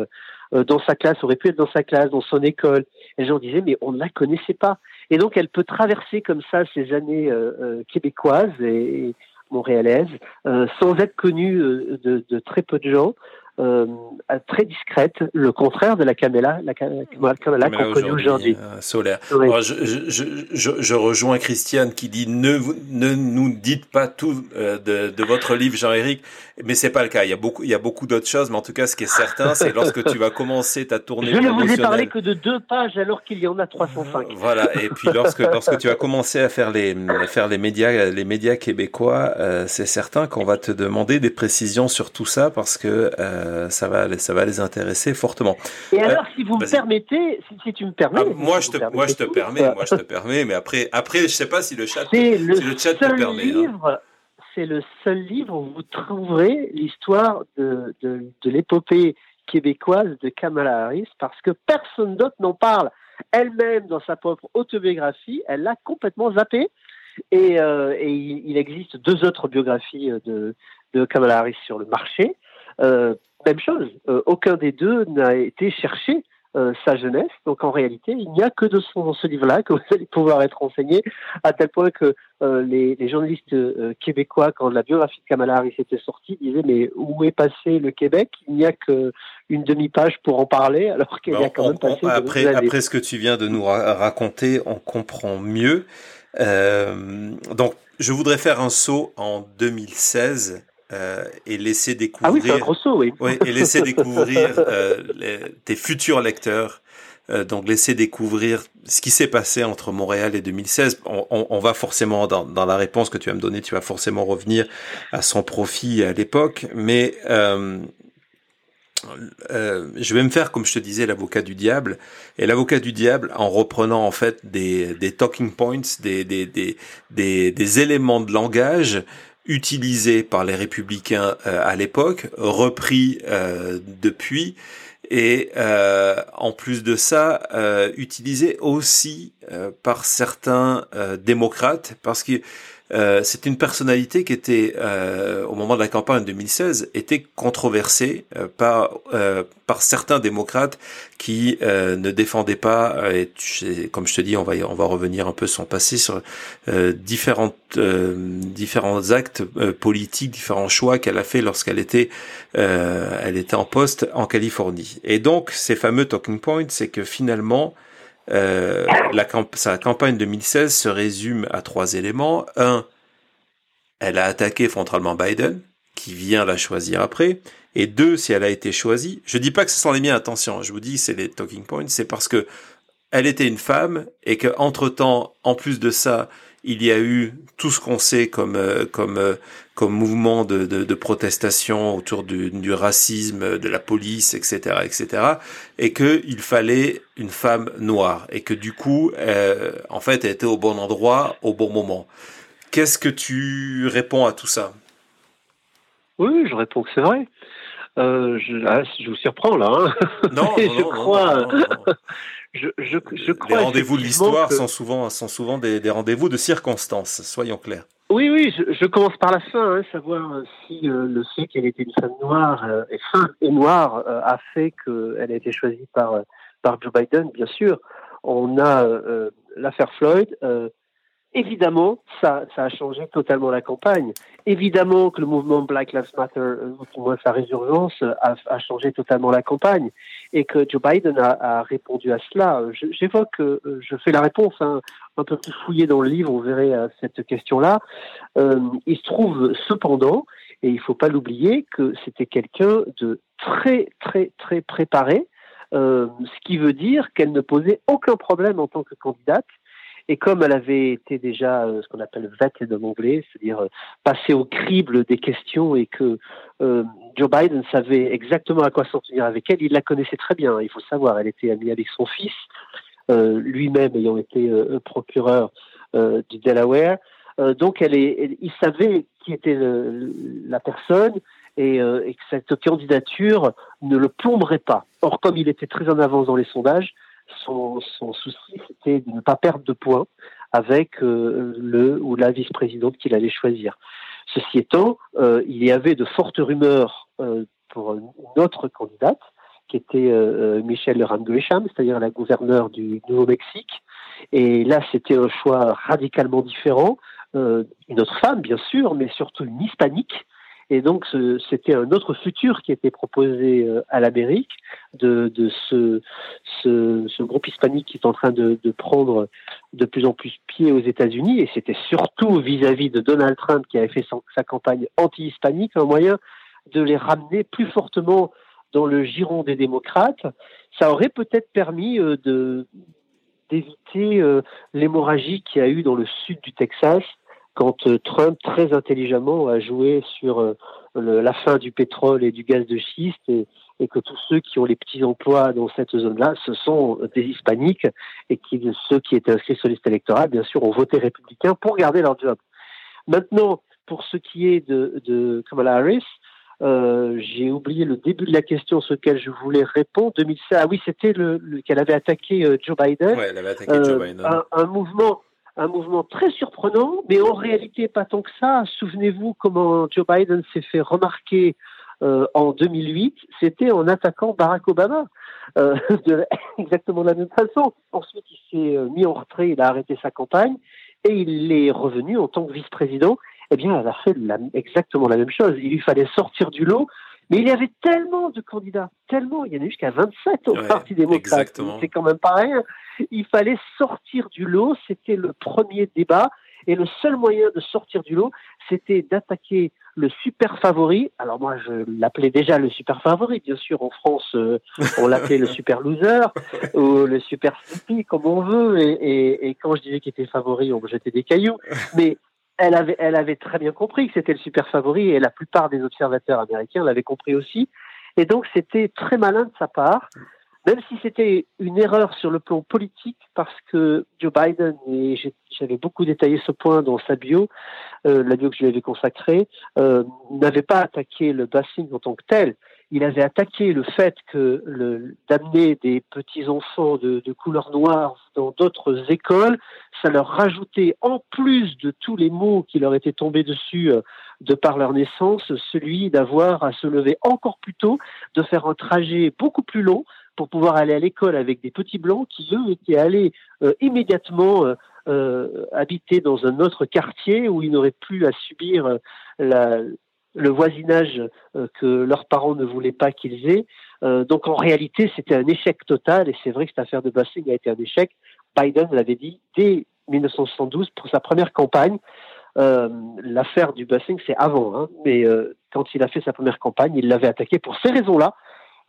[SPEAKER 2] euh, dans sa classe, auraient pu être dans sa classe, dans son école. Et les gens disaient, mais on ne la connaissait pas. Et donc elle peut traverser comme ça ces années euh, québécoises et, montréalaises, euh, sans être connue de, très peu de gens. Euh, très discrète, le contraire de la Camela, la Camela qu'on connaît aujourd'hui.
[SPEAKER 1] Euh, solaire. Oui. Alors, je, je, je, je, rejoins Christiane qui dit ne, ne nous dites pas tout euh, de, de, votre livre, Jean-Éric, mais c'est pas le cas. Il y a beaucoup, il y a beaucoup d'autres choses, mais en tout cas, ce qui est certain, c'est lorsque tu vas commencer ta tournée
[SPEAKER 2] Je ne vous ai parlé que de deux pages alors qu'il y en a 305.
[SPEAKER 1] Voilà. Et puis lorsque lorsque tu vas commencer à faire les faire les médias les médias québécois, c'est certain qu'on va te demander des précisions sur tout ça parce que euh, ça va, ça va les intéresser fortement.
[SPEAKER 2] Et alors, si vous me permettez, si, si, tu me permets,
[SPEAKER 1] ah, moi,
[SPEAKER 2] si
[SPEAKER 1] je te, moi je te permets, moi je te permets, mais après, après, je sais pas si le chat, si
[SPEAKER 2] le,
[SPEAKER 1] chat te permet.
[SPEAKER 2] Livre, hein. C'est le seul livre où vous trouverez l'histoire de, de, de l'épopée québécoise de Kamala Harris, parce que personne d'autre n'en parle. Elle-même, dans sa propre autobiographie, elle l'a complètement zappé. Et, euh, et il, il, existe deux autres biographies de, de Kamala Harris sur le marché. Euh, même chose, euh, aucun des deux n'a été cherché euh, sa jeunesse. Donc en réalité, il n'y a que de son, dans ce livre-là que vous allez pouvoir être renseigné, à tel point que euh, les, les, journalistes euh, québécois, quand la biographie de Kamala Harris était sortie, disaient mais où est passé le Québec? Il n'y a qu'une demi-page pour en parler, alors qu'il y a bah, quand même passé.
[SPEAKER 1] après, après ce que tu viens de nous raconter, on comprend mieux. donc, je voudrais faire un saut en 2016 euh, et laisser découvrir. Ah oui,
[SPEAKER 2] oui.
[SPEAKER 1] et laisser découvrir euh, tes futurs lecteurs. Euh, donc laisser découvrir ce qui s'est passé entre Montréal et 2016. On, on, on va forcément dans, dans, la réponse que tu vas me donner, tu vas forcément revenir à son profit à l'époque, mais euh, je vais me faire, comme je te disais, l'avocat du diable. Et l'avocat du diable, en reprenant en fait des, des talking points, des, des, des, des, des éléments de langage utilisé par les républicains euh, à l'époque, repris euh, depuis, et euh, en plus de ça, utilisé aussi par certains démocrates, parce que euh, c'est une personnalité qui était, euh, au moment de la campagne 2016, était controversée euh, par par certains démocrates qui ne défendaient pas. Et comme je te dis, on va on va revenir un peu son passé sur différentes différents actes politiques, différents choix qu'elle a fait lorsqu'elle était elle était en poste en Californie. Et donc ces fameux talking points, c'est que finalement euh, la sa campagne 2016 se résume à trois éléments. Un, elle a attaqué frontalement Biden, qui vient la choisir après. Et deux, si elle a été choisie, je dis pas que ce sont les miens, attention, je vous dis c'est les talking points, c'est parce que elle était une femme et que entre temps, en plus de ça, il y a eu tout ce qu'on sait comme euh, comme euh, comme mouvement de, de, de protestation autour du, du, racisme, de la police, etc., etc., et que il fallait une femme noire et que du coup, euh, en fait, elle était au bon endroit au bon moment. Qu'est-ce que tu réponds à tout ça?
[SPEAKER 2] Oui, je réponds que c'est vrai. Euh, je, ah, je, vous surprends là. Hein.
[SPEAKER 1] Non, non, je crois.
[SPEAKER 2] Je, je, je, crois
[SPEAKER 1] les rendez-vous de l'histoire sont souvent, sont souvent des, des rendez-vous de circonstances, soyons clairs.
[SPEAKER 2] Oui, oui, je, commence par la fin, hein, savoir si euh, le fait qu'elle était une femme noire euh, et femme et noire euh, a fait qu'elle a été choisie par Joe Biden, bien sûr. On a l'affaire Floyd, Évidemment, ça, a changé totalement la campagne. Évidemment que le mouvement Black Lives Matter, ou du moins sa résurgence, a, changé totalement la campagne. Et que Joe Biden a, répondu à cela. J'évoque, je fais la réponse hein, un peu plus fouillée dans le livre, vous verrez à cette question-là. Euh, il se trouve cependant, et il ne faut pas l'oublier, que c'était quelqu'un de très, très, très préparé. Euh, ce qui veut dire qu'elle ne posait aucun problème en tant que candidate et comme elle avait été déjà euh, ce qu'on appelle vette de l'anglais, c'est-à-dire euh, passée au crible des questions et que euh, Joe Biden savait exactement à quoi s'en tenir avec elle, il la connaissait très bien, il faut savoir. Elle était amie avec son fils, euh, lui-même ayant été euh, procureur du Delaware. donc elle est, il savait qui était le, la personne et, et, que cette candidature ne le plomberait pas. Or, comme il était très en avance dans les sondages, son, souci, c'était de ne pas perdre de points avec euh, le ou la vice-présidente qu'il allait choisir. Ceci étant, euh, il y avait de fortes rumeurs euh, pour une autre candidate, qui était Michelle Ramgoesham, c'est-à-dire la gouverneure du Nouveau-Mexique. Et là, c'était un choix radicalement différent. une autre femme, bien sûr, mais surtout une hispanique, et donc, c'était un autre futur qui était proposé euh, à l'Amérique de, ce, groupe hispanique qui est en train de, prendre de plus en plus pied aux États-Unis. Et c'était surtout vis-à-vis de Donald Trump qui avait fait sa campagne anti-hispanique un moyen de les ramener plus fortement dans le giron des démocrates. Ça aurait peut-être permis euh, d'éviter euh, l'hémorragie qu'il y a eu dans le sud du Texas quand euh, Trump très intelligemment a joué sur euh, la fin du pétrole et du gaz de schiste et, que tous ceux qui ont les petits emplois dans cette zone-là, ce sont des hispaniques et qui ceux qui étaient inscrits sur liste électorale, bien sûr, ont voté républicain pour garder leur job. Maintenant, pour ce qui est de, de Kamala Harris, euh, j'ai oublié le début de la question sur lequel je voulais répondre. 2016, ah oui, c'était le, qu'elle avait attaqué Joe Biden.
[SPEAKER 1] Ouais, elle avait attaqué Joe Biden.
[SPEAKER 2] Un, un, mouvement un mouvement très surprenant, mais en réalité pas tant que ça. Souvenez-vous comment Joe Biden s'est fait remarquer euh, en 2008, c'était en attaquant Barack Obama. exactement de la même façon. Ensuite, il s'est mis en retrait, il a arrêté sa campagne et il est revenu en tant que vice-président. Eh bien, il a fait exactement la même chose. Il lui fallait sortir du lot mais il y avait tellement de candidats, tellement, il y en a eu jusqu'à 27 au Parti démocrate. C'est quand même pas rien. Il fallait sortir du lot, c'était le premier débat. Et le seul moyen de sortir du lot, c'était d'attaquer le super favori. Alors moi, je l'appelais déjà le super favori. Bien sûr, en France, euh, on l'appelait le super loser ou le super sleepy, comme on veut. Et, et, et quand je disais qu'il était favori, on me jetait des cailloux. Mais elle avait, elle avait très bien compris que c'était le super favori et la plupart des observateurs américains l'avaient compris aussi. Et donc c'était très malin de sa part, même si c'était une erreur sur le plan politique, parce que Joe Biden, et j'avais beaucoup détaillé ce point dans sa bio, euh, la bio que je lui avais consacrée, euh, n'avait pas attaqué le bassin en tant que tel il avait attaqué le fait que d'amener des petits enfants de, de couleur noire dans d'autres écoles, ça leur rajoutait en plus de tous les mots qui leur étaient tombés dessus euh, de par leur naissance, celui d'avoir à se lever encore plus tôt, de faire un trajet beaucoup plus long pour pouvoir aller à l'école avec des petits blancs qui eux étaient allés euh, immédiatement euh, habiter dans un autre quartier où ils n'auraient plus à subir la, le voisinage euh, que leurs parents ne voulaient pas qu'ils aient. Euh, donc en réalité, c'était un échec total et c'est vrai que cette affaire de busing a été un échec. Biden l'avait dit dès 1972 pour sa première campagne. Euh, l'affaire du busing, c'est avant, hein, mais quand il a fait sa première campagne, il l'avait attaqué pour ces raisons-là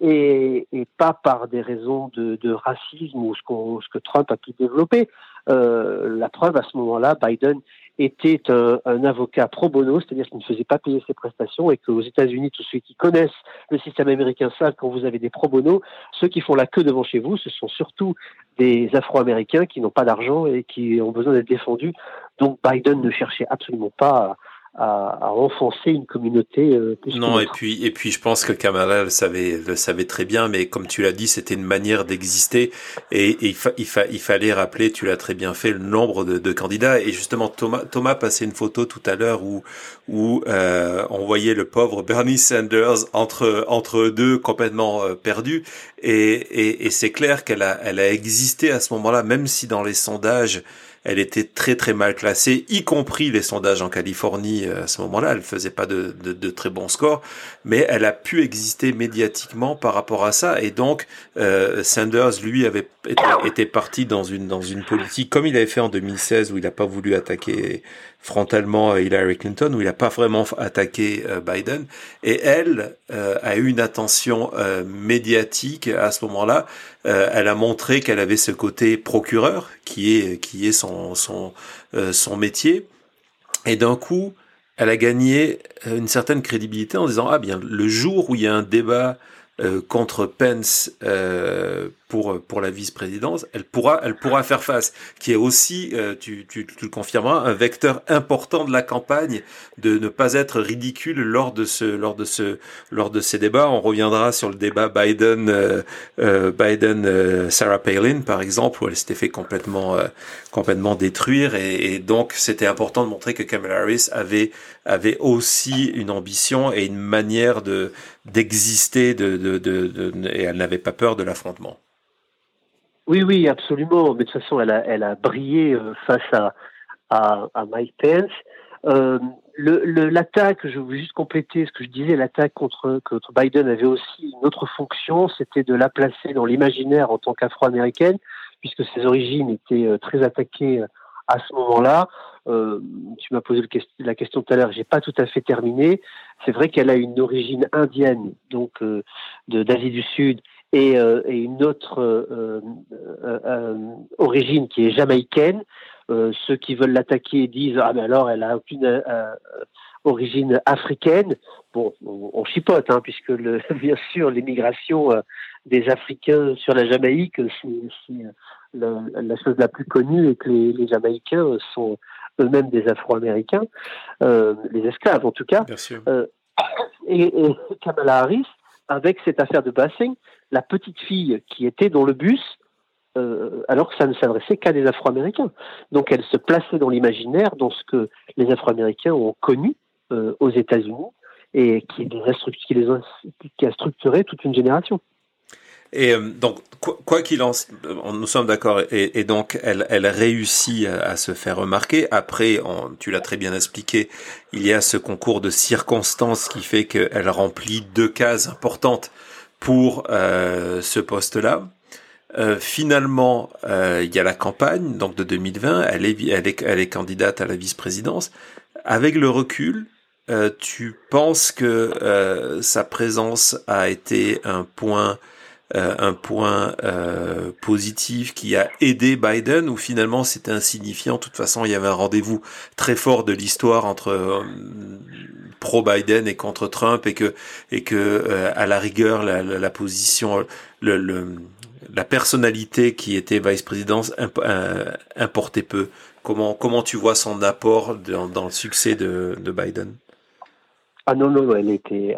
[SPEAKER 2] et, pas par des raisons de, racisme ou ce, que Trump a pu développer. la preuve, à ce moment-là, Biden était un, un, avocat pro bono, c'est-à-dire qu'il ne faisait pas payer ses prestations et qu'aux États-Unis, tous ceux qui connaissent le système américain savent quand vous avez des pro bono, ceux qui font la queue devant chez vous, ce sont surtout des Afro-Américains qui n'ont pas d'argent et qui ont besoin d'être défendus. Donc Biden ne cherchait absolument pas à, enfoncer une communauté. Euh,
[SPEAKER 1] non, et puis et puis je pense que Kamala le savait le savait très bien, mais comme tu l'as dit, c'était une manière d'exister et, et il, fa, il, fa, il, fallait rappeler, tu l'as très bien fait, le nombre de, de, candidats. Et justement, Thomas Thomas passait une photo tout à l'heure où où euh, on voyait le pauvre Bernie Sanders entre entre deux complètement euh, perdu. Et, et, et c'est clair qu'elle a elle a existé à ce moment-là, même si dans les sondages elle était très très mal classée, y compris les sondages en Californie euh, à ce moment-là. Elle faisait pas de, de, de, très bons scores, mais elle a pu exister médiatiquement par rapport à ça. Et donc euh, Sanders, lui, avait été, était parti dans une dans une politique comme il avait fait en 2016 où il n'a pas voulu attaquer frontalement Hillary Clinton, où il n'a pas vraiment attaqué euh, Biden. Et elle euh, a eu une attention euh, médiatique à ce moment-là. elle a montré qu'elle avait ce côté procureur, qui est qui est son son son métier. Et d'un coup, elle a gagné une certaine crédibilité en disant ah bien le jour où il y a un débat contre Pence pour pour la vice-présidence, elle pourra elle pourra faire face, qui est aussi euh, tu, tu, tu le confirmeras un vecteur important de la campagne de ne pas être ridicule lors de ce lors de ce lors de ces débats. On reviendra sur le débat Biden euh, euh, Biden Sarah Palin par exemple où elle s'était fait complètement complètement détruire et, et donc c'était important de montrer que Kamala Harris avait avait aussi une ambition et une manière de d'exister de, de, de, de, et elle n'avait pas peur de l'affrontement.
[SPEAKER 2] Oui, oui, absolument. Mais de toute façon, elle a, elle a brillé euh, face à, à, à Mike Pence. Euh, l'attaque, le, je veux juste compléter ce que je disais, l'attaque contre, contre Biden avait aussi une autre fonction, c'était de la placer dans l'imaginaire en tant qu'afro-américaine, puisque ses origines étaient euh, très attaquées euh, à ce moment-là. Euh, tu m'as posé le, la question tout à l'heure, j'ai pas tout à fait terminé. C'est vrai qu'elle a une origine indienne, donc euh, d'Asie du Sud, et, euh, et une autre euh, euh, origine qui est jamaïcaine. ceux qui veulent l'attaquer disent ah mais alors elle a aucune origine africaine. Bon, on, on chipote hein, puisque le, bien sûr l'émigration des Africains sur la Jamaïque c'est la, la, chose la plus connue et que les, les Jamaïcains sont eux-mêmes des Afro-Américains, euh, les esclaves en tout cas.
[SPEAKER 1] Euh,
[SPEAKER 2] et, et Kamala Harris, avec cette affaire de Bassing, la petite fille qui était dans le bus, euh, alors que ça ne s'adressait qu'à des Afro-Américains. Donc elle se plaçait dans l'imaginaire, dans ce que les Afro-Américains ont connu euh, aux États-Unis et qui, les a, qui, qui a structuré toute une génération.
[SPEAKER 1] Et euh, donc, quoi qu'il en, nous sommes d'accord. Et, donc, elle, elle réussit à, se faire remarquer. Après, tu l'as très bien expliqué, il y a ce concours de circonstances qui fait qu'elle remplit deux cases importantes pour euh, ce poste-là. Euh, finalement, euh, il y a la campagne, donc de 2020. Elle est, elle est, elle est candidate à la vice-présidence. Avec le recul, euh, tu penses que euh, sa présence a été un point euh, un point euh, positif qui a aidé Biden ou finalement c'était insignifiant? De toute façon, il y avait un rendez-vous très fort de l'histoire entre euh, pro Biden et contre Trump et que et que à la rigueur la, la, position le, le, la personnalité qui était vice-présidence importait peu. Comment comment tu vois son apport dans, dans le succès de, de Biden?
[SPEAKER 2] Ah non, non, elle était.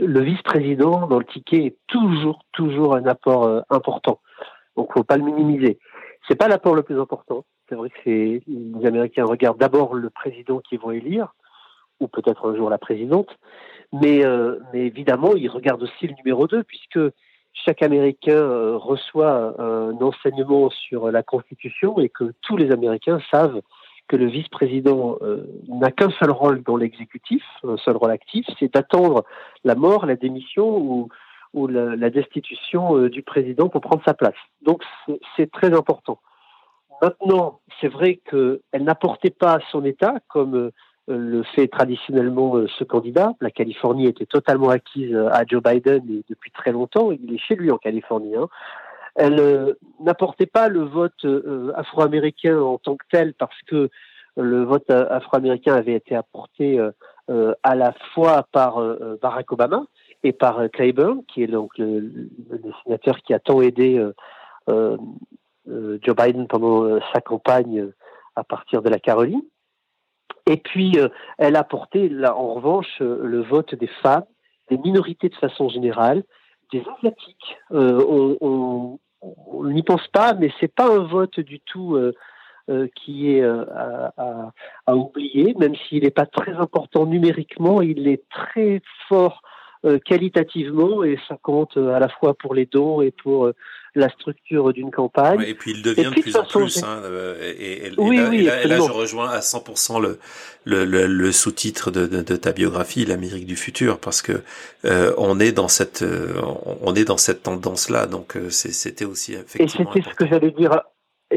[SPEAKER 2] Le vice-président dans le ticket est toujours, toujours un apport euh, important. Donc, faut pas le minimiser. C'est pas l'apport le plus important. C'est vrai que les Américains regardent d'abord le président qu'ils vont élire, ou peut-être un jour la présidente, mais, euh, mais évidemment, ils regardent aussi le numéro 2, puisque chaque Américain euh, reçoit un enseignement sur la Constitution et que tous les Américains savent que le vice-président euh, n'a qu'un seul rôle dans l'exécutif, un seul rôle actif, c'est d'attendre la mort, la démission ou, la, destitution euh, du président pour prendre sa place. Donc c'est très important. Maintenant, c'est vrai qu'elle n'apportait pas son État comme euh, le fait traditionnellement ce candidat. La Californie était totalement acquise à Joe Biden et depuis très longtemps. Il est chez lui en Californie. Hein elle euh, n'apportait pas le vote euh, afro-américain en tant que tel parce que le vote afro-américain avait été apporté euh, à la fois par Barack Obama et par Claiborne, qui est donc le, sénateur qui a tant aidé Joe Biden pendant sa campagne à partir de la Caroline. Et puis, elle a apporté, là, en revanche, le vote des femmes, des minorités de façon générale, des asiatiques. N'y pense pas, mais c'est pas un vote du tout euh, euh, qui est euh, à, oublier, même s'il n'est pas très important numériquement, il est très fort qualitativement et ça compte à la fois pour les dons et pour la structure d'une campagne.
[SPEAKER 1] et puis il devient de plus en plus. Hein, et, oui, oui, là, là, je rejoins à 100% le, le, le, le sous-titre de, de, de, ta biographie, l'Amérique du futur, parce que euh, on est dans cette euh, on est dans cette tendance-là. Donc euh, c'était aussi effectivement.
[SPEAKER 2] Et c'était ce que j'allais dire.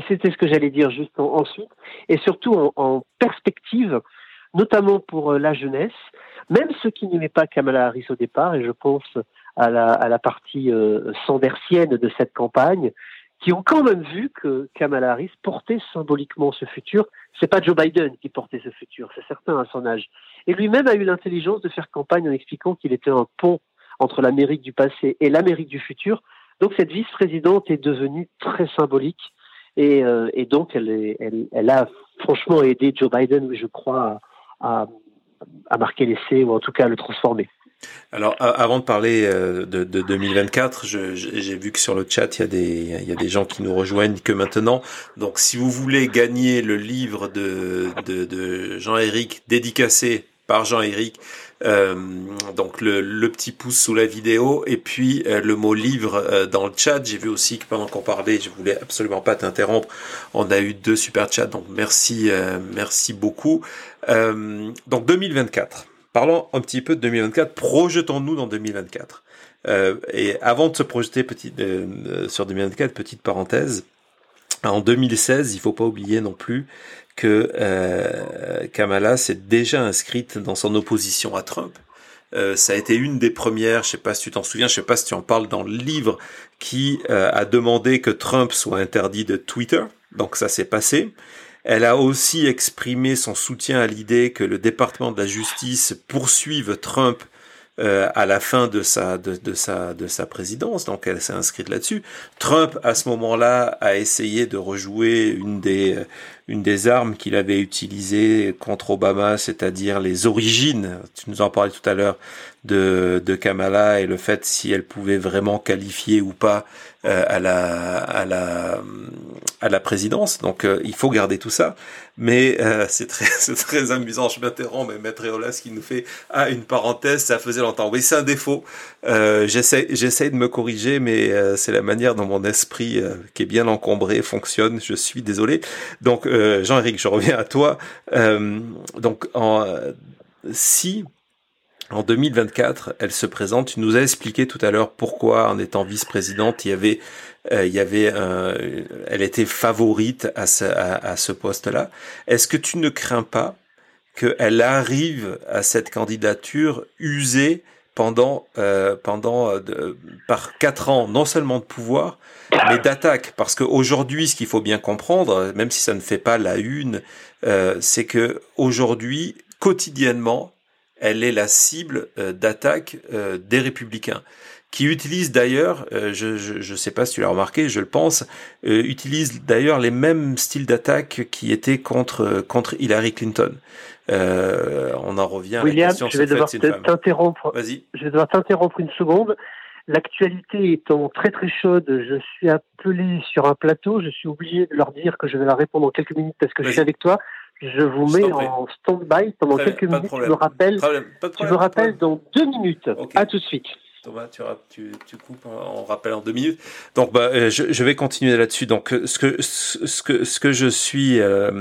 [SPEAKER 2] C'était ce que j'allais dire juste ensuite, et surtout en, en perspective, notamment pour la jeunesse, même ceux qui n'aimaient pas Kamala Harris au départ, et je pense à la, partie euh, sandersienne de cette campagne, qui ont quand même vu que Kamala Harris portait symboliquement ce futur. C'est pas Joe Biden qui portait ce futur, c'est certain à son âge. Et lui-même a eu l'intelligence de faire campagne en expliquant qu'il était un pont entre l'Amérique du passé et l'Amérique du futur. Donc cette vice-présidente est devenue très symbolique et, euh, donc elle, a franchement aidé Joe Biden, je crois, à, à marquer l'essai ou en tout cas à le transformer.
[SPEAKER 1] Alors, avant de parler euh, de, de 2024, j'ai vu que sur le chat, il y, a des, il y a des gens qui nous rejoignent que maintenant. Donc, si vous voulez gagner le livre de, Jean-Éric dédicacé par Jean-Éric, euh, donc le, le, petit pouce sous la vidéo et puis euh, le mot livre euh, dans le chat. J'ai vu aussi que pendant qu'on parlait, je voulais absolument pas t'interrompre. On a eu deux super chats, donc merci, merci beaucoup. donc 2024. Parlons un petit peu de 2024. Projetons-nous dans 2024. Euh, et avant de se projeter petit, euh, sur 2024, petite parenthèse. En 2016, il faut pas oublier non plus que euh, Kamala s'est déjà inscrite dans son opposition à Trump. Euh, ça a été une des premières, je sais pas si tu t'en souviens, je sais pas si tu en parles dans le livre, qui euh, a demandé que Trump soit interdit de Twitter. Donc ça s'est passé. Elle a aussi exprimé son soutien à l'idée que le département de la justice poursuive Trump euh, à la fin de sa de, de, sa de sa présidence, donc elle s'est inscrite là-dessus. Trump à ce moment-là a essayé de rejouer une des une des armes qu'il avait utilisées contre Obama, c'est-à-dire les origines. Tu nous en parlais tout à l'heure de, de Kamala et le fait si elle pouvait vraiment qualifier ou pas euh, à la à la à la présidence. Donc euh, il faut garder tout ça. Mais euh, c'est très c'est très amusant. Je m'interromps, mais Maître Eolas qui nous fait ah une parenthèse, ça faisait longtemps. Oui, c'est un défaut. j'essaie j'essaie de me corriger, mais c'est la manière dont mon esprit qui est bien encombré fonctionne. Je suis désolé. Donc Jean-Éric, je reviens à toi. donc en si en 2024, elle se présente. Tu nous as expliqué tout à l'heure pourquoi, en étant vice-présidente, il y avait, euh, il y avait, elle était favorite à ce, à, ce poste-là. Est-ce que tu ne crains pas qu'elle arrive à cette candidature usée pendant, euh, pendant euh, par quatre ans, non seulement de pouvoir, mais d'attaque? Parce qu'aujourd'hui, ce qu'il faut bien comprendre, même si ça ne fait pas la une, c'est que aujourd'hui, quotidiennement, elle est la cible euh, d'attaque euh, des républicains qui utilisent d'ailleurs, euh, je ne sais pas si tu l'as remarqué, je le pense, utilisent d'ailleurs les mêmes styles d'attaque qui étaient contre contre Hillary Clinton. on en revient
[SPEAKER 2] à la question je vais devoir t'interrompre. Vas-y. Je vais devoir t'interrompre une seconde. L'actualité étant très très chaude, je suis appelé sur un plateau. Je suis obligé de leur dire que je vais leur répondre en quelques minutes parce que je suis avec toi. Je vous mets en stand-by pendant quelques minutes. Tu me rappelles, tu me rappelles dans deux minutes. À tout de suite.
[SPEAKER 1] Thomas, tu, tu, tu, coupes, on rappelle en deux minutes. Donc, bah, euh, je, je vais continuer là-dessus. Donc, ce que ce que ce que je suis, euh,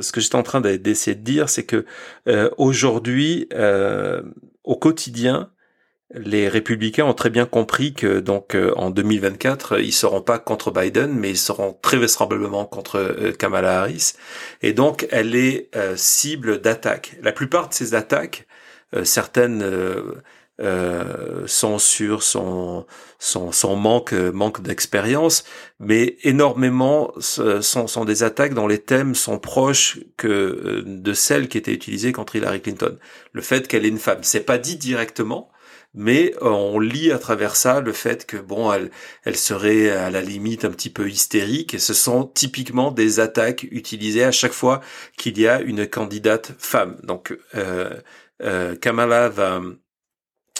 [SPEAKER 1] ce que j'étais en train d'essayer de dire, c'est que euh, aujourd'hui, euh, au quotidien, les républicains ont très bien compris que donc euh, en 2024 ils seront pas contre Biden mais ils seront très vraisemblablement contre euh, Kamala Harris et donc elle est euh, cible d'attaques. La plupart de ces attaques, certaines sont sur son son, son manque manque d'expérience, mais énormément sont, sont des attaques dont les thèmes sont proches que de celles qui étaient utilisées contre Hillary Clinton. Le fait qu'elle est une femme, c'est pas dit directement, mais euh, on lit à travers ça le fait que bon, elle, elle serait à la limite un petit peu hystérique. Et ce sont typiquement des attaques utilisées à chaque fois qu'il y a une candidate femme. Donc euh, euh, Kamala va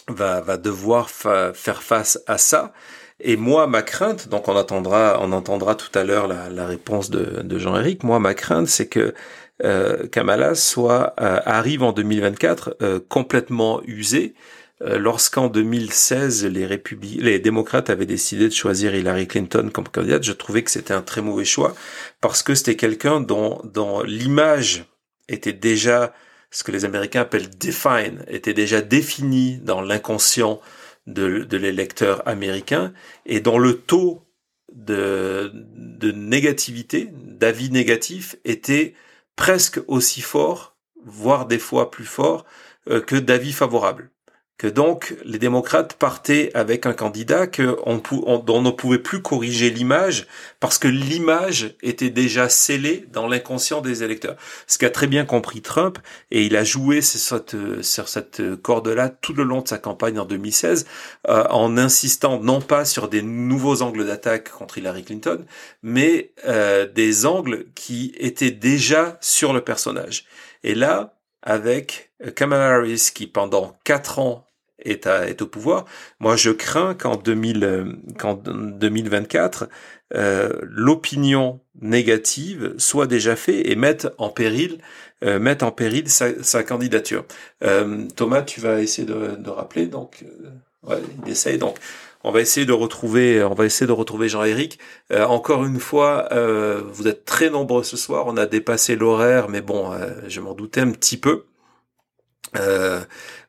[SPEAKER 1] va, va devoir faire face à ça. Et moi, ma crainte, donc on attendra, on entendra tout à l'heure la, la, réponse de, de Jean-Éric. Moi, ma crainte, c'est que euh, Kamala soit arrive en 2024 complètement usée euh, lorsqu'en 2016 les, les démocrates avaient décidé de choisir Hillary Clinton comme candidate, je trouvais que c'était un très mauvais choix parce que c'était quelqu'un dont, dont l'image était déjà ce que les Américains appellent define, était déjà définie dans l'inconscient de, de l'électeur américain et dont le taux de, de négativité, d'avis négatif était presque aussi fort, voire des fois plus fort euh, que d'avis favorables donc les démocrates partaient avec un candidat que on, dont on ne pouvait plus corriger l'image parce que l'image était déjà scellée dans l'inconscient des électeurs. Ce qu'a très bien compris Trump et il a joué sur cette, sur cette corde-là tout le long de sa campagne en 2016 euh, en insistant non pas sur des nouveaux angles d'attaque contre Hillary Clinton, mais euh, des angles qui étaient déjà sur le personnage. Et là, avec Kamala Harris qui pendant quatre ans est, est au pouvoir. Moi, je crains qu'en 2000, qu'en 2024, euh, l'opinion négative soit déjà faite et mette en péril, euh, mette en péril sa, sa candidature. Euh, Thomas, tu vas essayer de, de rappeler. Donc, euh, ouais, il essaye. Donc, on va essayer de retrouver, on va essayer de retrouver Jean-Éric. Euh, encore une fois, euh, vous êtes très nombreux ce soir. On a dépassé l'horaire, mais bon, je m'en doutais un petit peu. Euh,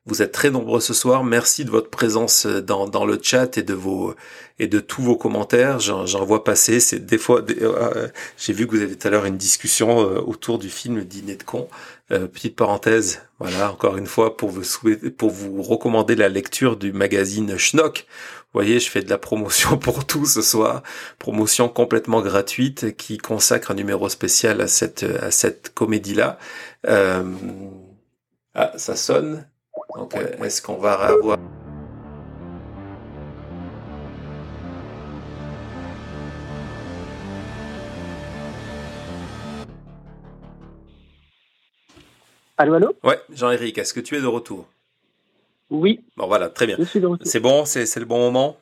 [SPEAKER 1] vous êtes très nombreux ce soir. Merci de votre présence euh, dans, dans le chat et de vos et de tous vos commentaires. J'en vois passer. C'est des fois. Euh, j'ai vu que vous avez tout à l'heure une discussion euh, autour du film Dîner de con. petite parenthèse. Voilà, encore une fois pour vous souhaiter, pour vous recommander la lecture du magazine Schnock. Vous voyez, je fais de la promotion pour tout ce soir, promotion complètement gratuite qui consacre un numéro spécial à cette à cette comédie là. Ah, ça sonne. Donc, euh, est-ce qu'on va avoir...
[SPEAKER 2] Allô, allô?
[SPEAKER 1] Ouais, Jean-Éric, est-ce que tu es de retour?
[SPEAKER 2] Oui.
[SPEAKER 1] Bon, voilà, très bien. C'est bon, c'est le bon moment?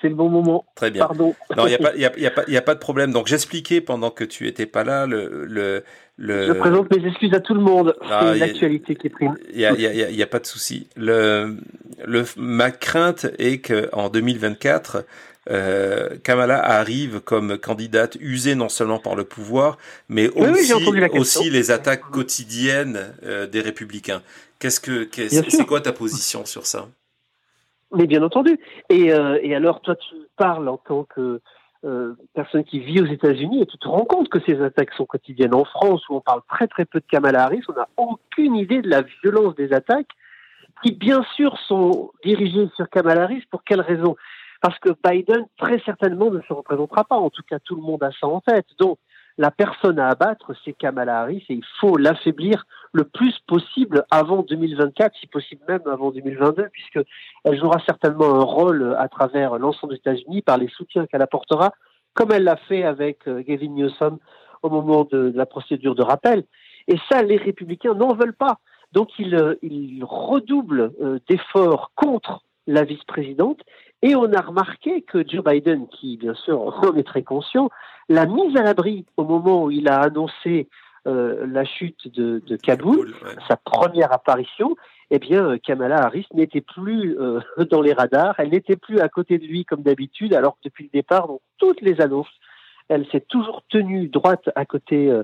[SPEAKER 2] C'est le bon moment.
[SPEAKER 1] Très bien.
[SPEAKER 2] Pardon.
[SPEAKER 1] Non, il n'y a, pas, y a, y a, pas, y a pas de problème. Donc, j'expliquais pendant que tu étais pas là le. le, le...
[SPEAKER 2] Je présente mes excuses à tout le monde. Ah, c'est l'actualité qui est prime.
[SPEAKER 1] Il n'y a, y a, y a, pas de souci. Le, le, ma crainte est qu'en 2024, euh, Kamala arrive comme candidate usée non seulement par le pouvoir, mais aussi,
[SPEAKER 2] oui,
[SPEAKER 1] aussi les attaques quotidiennes euh, des républicains. Qu'est-ce que, c'est quoi ta position sur ça?
[SPEAKER 2] Mais bien entendu. Et, euh, et alors, toi, tu parles en tant que euh, personne qui vit aux États-Unis et tu te rends compte que ces attaques sont quotidiennes. En France, où on parle très très peu de Kamala Harris, on n'a aucune idée de la violence des attaques, qui bien sûr sont dirigées sur Kamala Harris. Pour quelle raison? Parce que Biden très certainement ne se représentera pas. En tout cas, tout le monde a ça en tête. Donc, la personne à abattre, c'est Kamala Harris et il faut l'affaiblir le plus possible avant 2024, si possible même avant 2022, puisque elle jouera certainement un rôle à travers l'ensemble des États-Unis par les soutiens qu'elle apportera, comme elle l'a fait avec euh, Gavin Newsom au moment de, la procédure de rappel. Et ça, les républicains n'en veulent pas. Donc ils, euh, redoublent euh, d'efforts contre la vice-présidente et on a remarqué que Joe Biden, qui bien sûr en est très conscient, l'a mise à l'abri au moment où il a annoncé euh, la chute de, de Kaboul, sa première apparition. Eh bien, Kamala Harris n'était plus euh, dans les radars, elle n'était plus à côté de lui comme d'habitude, alors que depuis le départ, dans toutes les annonces, elle s'est toujours tenue droite à côté euh,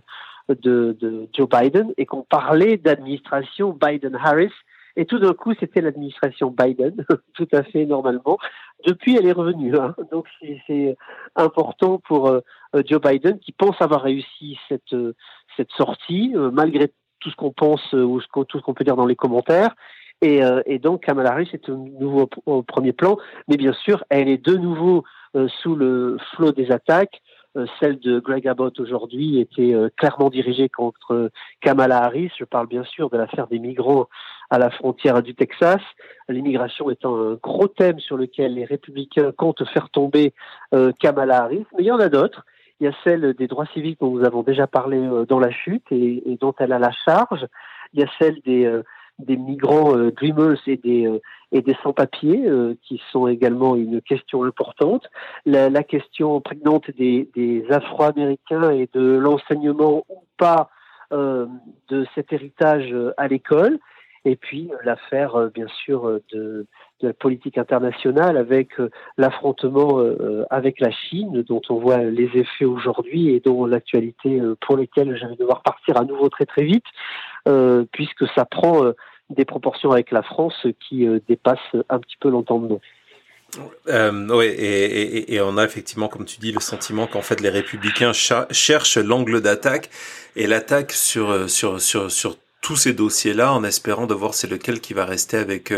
[SPEAKER 2] de, de Joe Biden et qu'on parlait d'administration Biden-Harris et tout d'un coup, c'était l'administration Biden, tout à fait normalement. Depuis, elle est revenue. Hein. Donc, c'est important pour euh, Joe Biden qui pense avoir réussi cette, euh, cette sortie, euh, malgré tout ce qu'on pense ou tout ce qu'on peut dire dans les commentaires. Et, et, donc Kamala Harris est au, nouveau, au premier plan, mais bien sûr, elle est de nouveau sous le flot des attaques. Euh, celle de Greg Abbott aujourd'hui était euh, clairement dirigée contre Kamala Harris. Je parle bien sûr de l'affaire des migrants à la frontière du Texas, l'immigration étant un gros thème sur lequel les républicains comptent faire tomber euh, Kamala Harris. Mais il y en a d'autres. Il y a celle des droits civiques dont nous avons déjà parlé dans la chute et, et, dont elle a la charge. Il y a celle des des migrants euh, dreamers et des, euh, des sans-papiers, euh, qui sont également une question importante. La, la question prégnante des, des Afro-Américains et de l'enseignement ou pas de cet héritage à l'école. Et puis l'affaire, bien sûr, de, de, la politique internationale avec l'affrontement avec la Chine, dont on voit les effets aujourd'hui et dont l'actualité pour lesquelles je vais devoir partir à nouveau très très vite. Euh, puisque ça prend euh, des proportions avec la France qui euh, dépassent un petit peu l'entendement.
[SPEAKER 1] Euh, oui, et, et, et, on a effectivement, comme tu dis, le sentiment qu'en fait les républicains cherchent l'angle d'attaque et l'attaque sur, sur, sur, sur tous ces dossiers-là en espérant de voir c'est lequel qui va rester avec,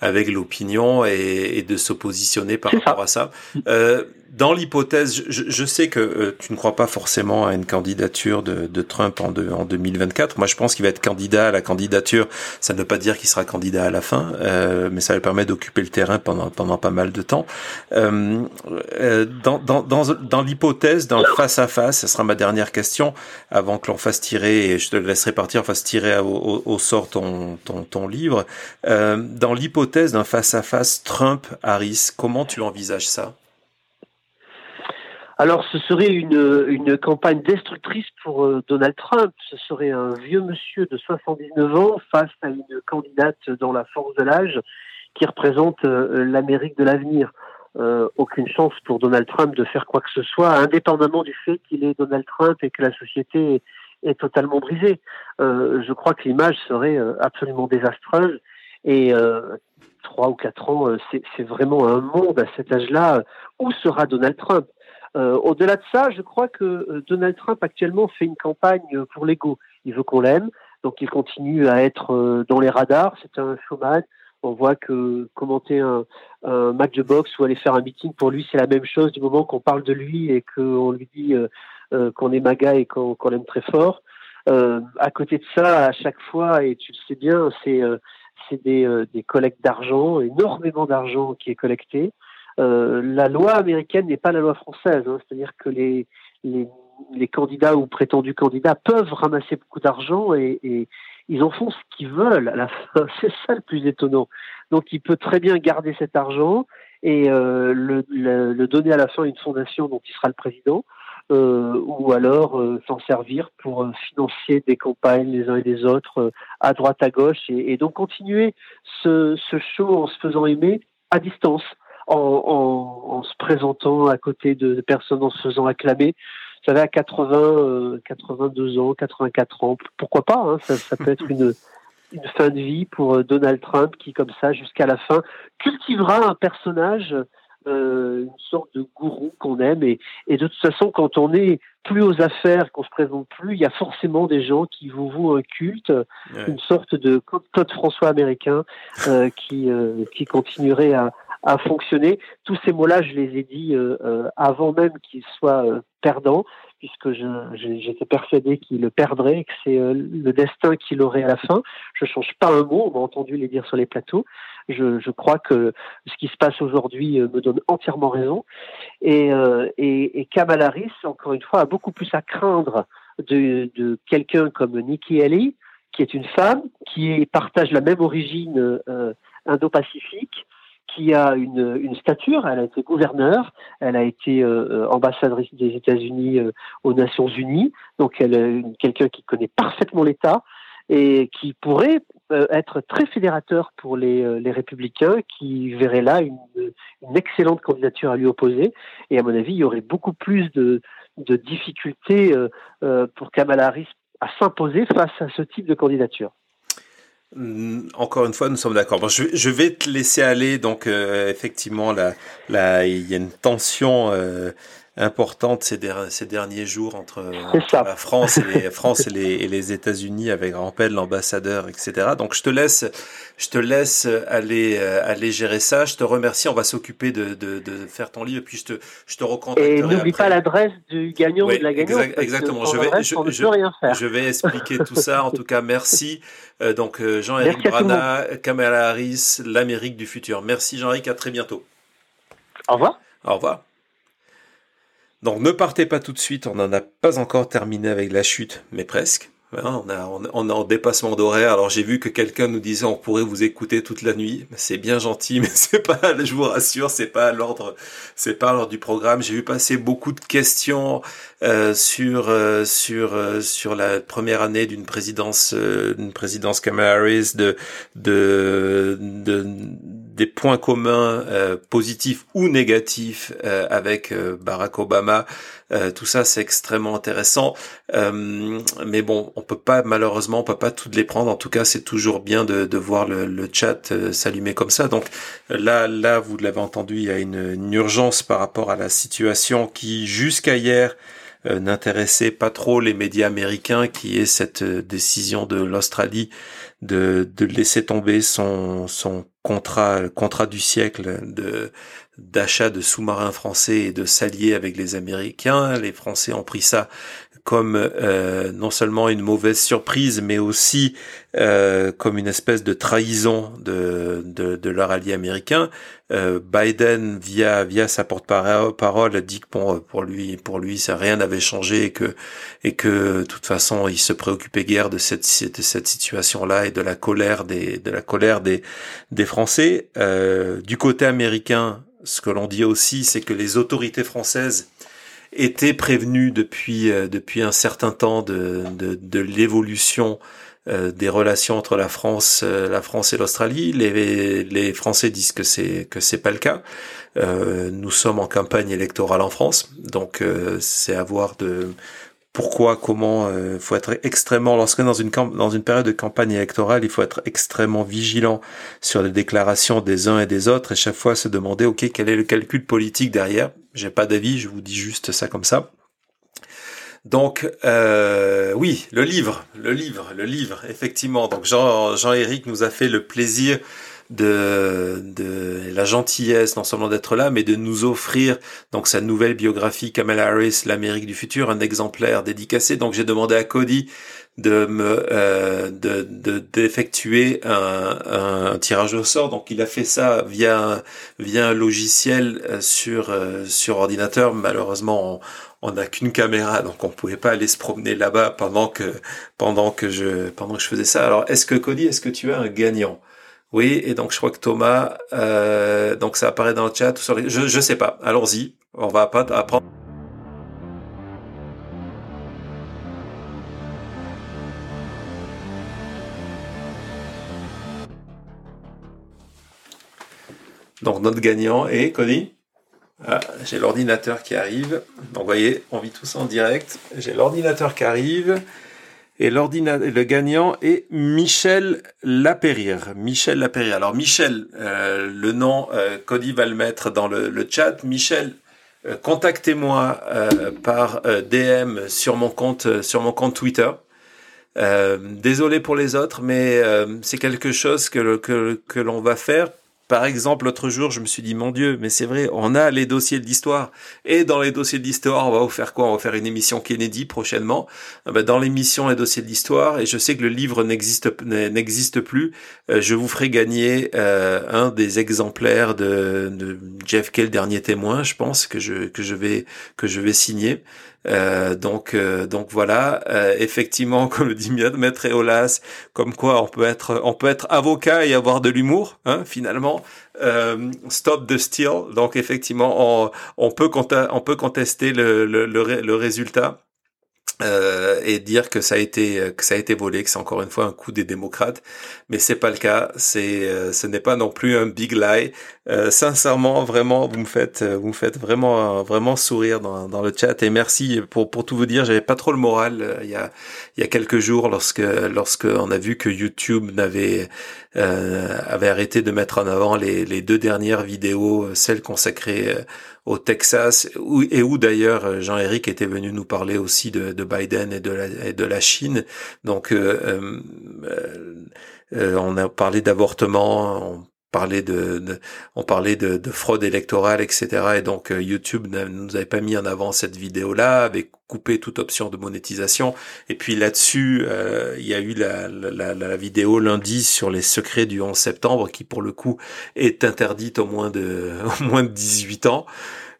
[SPEAKER 1] avec l'opinion et, et, de se positionner par rapport à ça. Euh, dans l'hypothèse, je, je, sais que euh, tu ne crois pas forcément à une candidature de, de Trump en, de, en 2024. Moi, je pense qu'il va être candidat à la candidature. Ça ne veut pas dire qu'il sera candidat à la fin, euh, mais ça lui permet d'occuper le terrain pendant, pendant pas mal de temps. Euh, euh dans, dans, dans, dans l'hypothèse, dans le face-à-face, ce sera ma dernière question, avant que l'on fasse tirer, et je te laisserai partir, fasse tirer au, au, sort ton, ton, ton livre. Euh, dans l'hypothèse d'un face-à-face Trump-Harris, comment tu envisages ça?
[SPEAKER 2] Alors, ce serait une, campagne destructrice pour euh, Donald Trump. Ce serait un vieux monsieur de 79 ans face à une candidate dans la force de l'âge qui représente euh, l'Amérique de l'avenir. Euh, aucune chance pour Donald Trump de faire quoi que ce soit, indépendamment du fait qu'il est Donald Trump et que la société est, totalement brisée. je crois que l'image serait absolument désastreuse et trois ou quatre ans, c'est vraiment un monde à cet âge-là. Où sera Donald Trump? Euh, au-delà de ça, je crois que euh, Donald Trump actuellement fait une campagne pour l'ego. Il veut qu'on l'aime, donc il continue à être euh, dans les radars. C'est un showman. On voit que commenter un, match de boxe ou aller faire un meeting pour lui, c'est la même chose du moment qu'on parle de lui et qu'on lui dit qu'on est maga et qu'on l'aime très fort. à côté de ça, à chaque fois, et tu le sais bien, c'est des collectes d'argent, énormément d'argent qui est collecté. Euh, la loi américaine n'est pas la loi française, hein, c'est-à-dire que les, les, les, candidats ou prétendus candidats peuvent ramasser beaucoup d'argent et, et, ils en font ce qu'ils veulent à la fin. C'est ça le plus étonnant. Donc il peut très bien garder cet argent et euh, le, le, donner à la fin à une fondation dont il sera le président, euh, ou alors euh, s'en servir pour financer des campagnes les uns et les autres à droite à gauche, et, et donc continuer ce, ce, show en se faisant aimer à distance, en, en, en se présentant à côté de personnes, en se faisant acclamer. Vous savez, à 80, 82 ans, 84 ans, pourquoi pas hein, ça, ça peut être une une fin de vie pour euh, Donald Trump qui, comme ça, jusqu'à la fin, cultivera un personnage, euh, une sorte de gourou qu'on aime. Et, et, de toute façon, quand on est plus aux affaires, qu'on se présente plus, il y a forcément des gens qui vous vouent un culte, une sorte de Claude François américain euh, qui, euh, qui continuerait à, à fonctionner. Tous ces mots-là, je les ai dit euh, euh avant même qu'ils soient euh, perdants puisque j'étais persuadé qu'il le perdrait que c'est le destin qu'il aurait à la fin. Je change pas un mot, on m'a entendu les dire sur les plateaux. Je, crois que ce qui se passe aujourd'hui me donne entièrement raison. Et, euh, encore une fois, a beaucoup plus à craindre de, quelqu'un comme Nikki Haley, qui est une femme, qui partage la même origine indo-pacifique, qui a une, une, stature. Elle a été gouverneure, elle a été euh, euh ambassadrice des États-Unis euh, aux Nations Unies. Donc, elle est quelqu'un qui connaît parfaitement l'État et qui pourrait euh, être très fédérateur pour les, les républicains, qui verraient là une, une, excellente candidature à lui opposer. Et à mon avis, il y aurait beaucoup plus de, de difficultés pour Kamala Harris à s'imposer face à ce type de candidature.
[SPEAKER 1] Encore une fois, nous sommes d'accord. Bon, je, je, vais te laisser aller. Donc, euh, effectivement, là, là, il y a une tension euh, importante ces, ces, derniers jours entre, la France et les, France et les, et les États-Unis avec Rampel, l'ambassadeur, etc. Donc je te laisse, je te laisse aller euh, aller gérer ça. Je te remercie. On va s'occuper de, de, de, faire ton livre et puis je te je te recontacterai.
[SPEAKER 2] Et n'oublie pas l'adresse du gagnant ou de la gagnante.
[SPEAKER 1] exactement. Je vais je, je, je, vais expliquer tout ça. En tout cas, merci. Euh, donc euh, Jean-Éric Brana, Kamala Harris, l'Amérique du futur. Merci Jean-Éric. À très bientôt.
[SPEAKER 2] Au revoir.
[SPEAKER 1] Au revoir. Donc ne partez pas tout de suite, on n'en a pas encore terminé avec la chute, mais presque. Hein, on, est en dépassement d'horaire. Alors j'ai vu que quelqu'un nous disait on pourrait vous écouter toute la nuit. C'est bien gentil, mais c'est pas, je vous rassure, c'est pas l'ordre, c'est pas l'ordre du programme. J'ai vu passer beaucoup de questions euh, sur euh, sur euh, sur la première année d'une présidence d'une présidence Kamala de de, de des points communs positifs ou négatifs avec Barack Obama. tout ça c'est extrêmement intéressant. mais bon, on peut pas malheureusement on peut pas toutes les prendre. En tout cas, c'est toujours bien de, de voir le, le chat s'allumer comme ça. Donc là là vous l'avez entendu, il y a une, une urgence par rapport à la situation qui jusqu'à hier euh, n'intéressait pas trop les médias américains, qui est cette euh, décision de l'Australie de, de laisser tomber son, son contrat, contrat du siècle d'achat de sous-marins français et de s'allier avec les Américains. Les Français ont pris ça comme euh, non seulement une mauvaise surprise, mais aussi euh, comme une espèce de trahison de, de, de leur allié américain. Euh, Biden, via via sa porte-parole, dit que bon, pour lui, pour lui, ça rien n'avait changé et que et que de toute façon, il se préoccupait guère de cette de cette situation-là et de la colère des de la colère des des Français. Euh, du côté américain, ce que l'on dit aussi, c'est que les autorités françaises était prévenu depuis euh, depuis un certain temps de de, de l'évolution euh, des relations entre la France euh, la France et l'Australie. Les les Français disent que c'est que c'est pas le cas. nous sommes en campagne électorale en France, donc c'est à voir de pourquoi, comment, il faut être extrêmement, lorsque dans une dans une période de campagne électorale, il faut être extrêmement vigilant sur les déclarations des uns et des autres et chaque fois se demander, ok, quel est le calcul politique derrière? J'ai pas d'avis, je vous dis juste ça comme ça. Donc euh, oui, le livre, le livre, le livre, effectivement. Donc Jean Jean-Éric nous a fait le plaisir de, de la gentillesse, non seulement d'être là, mais de nous offrir donc sa nouvelle biographie Kamala Harris, l'Amérique du futur, un exemplaire dédicacé. Donc j'ai demandé à Cody de me euh, de d'effectuer un, un, tirage au sort. Donc il a fait ça via via un logiciel euh, sur euh, sur ordinateur. Malheureusement, on n'a qu'une caméra, donc on pouvait pas aller se promener là-bas pendant que pendant que je pendant que je faisais ça. Alors est-ce que Cody, est-ce que tu as un gagnant? Oui, et donc je crois que Thomas, euh, donc ça apparaît dans le chat. Je je sais pas. Allons-y, on va pas apprendre. Donc notre gagnant est Cody. Ah, j'ai l'ordinateur qui arrive. Donc vous voyez, on vit tout ça en direct. J'ai l'ordinateur qui arrive. Et le gagnant est Michel Lapérir. Michel Lapérir. Alors Michel, euh, le nom, euh, Cody va le mettre dans le, chat. Michel, euh, contactez-moi par DM sur mon compte sur mon compte Twitter. désolé pour les autres, mais c'est quelque chose que, que, que l'on va faire par exemple, l'autre jour, je me suis dit, mon Dieu, mais c'est vrai, on a les dossiers de l'histoire. Et dans les dossiers de l'histoire, on va vous faire quoi? On va faire une émission Kennedy prochainement. Ah ben, dans l'émission Les dossiers de l'histoire, et je sais que le livre n'existe n'existe plus, euh, je vous ferai gagner euh, un des exemplaires de, Jeff Kell, dernier témoin, je pense que je que je vais que je vais signer. Euh, donc, euh, donc voilà, euh, effectivement, comme le dit Maître Eolas, comme quoi on peut être, on peut être avocat et avoir de l'humour, hein, finalement. stop the steal. Donc effectivement, on, on peut on peut contester le, le, le résultat. Euh, et dire que ça a été que ça a été volé, que c'est encore une fois un coup des démocrates, mais c'est pas le cas. C'est euh, ce n'est pas non plus un big lie. Euh, sincèrement, vraiment, vous me faites vous me faites vraiment vraiment sourire dans, dans le chat et merci pour pour tout vous dire. J'avais pas trop le moral il y a il y a quelques jours lorsque lorsque on a vu que YouTube n'avait avait arrêté de mettre en avant les deux dernières vidéos, celles consacrées au Texas, et où d'ailleurs euh, Jean-Éric était venu nous parler aussi de, de Biden et de la, Chine. Donc euh, euh, euh on a parlé d'avortement, parlait de, on parlait de, de, fraude électorale, etc. Et donc YouTube ne nous avait pas mis en avant cette vidéo-là, avait coupé toute option de monétisation. Et puis là-dessus, il y a eu la, la, la, vidéo lundi sur les secrets du 11 septembre, qui pour le coup est interdite au moins de au moins de 18 ans.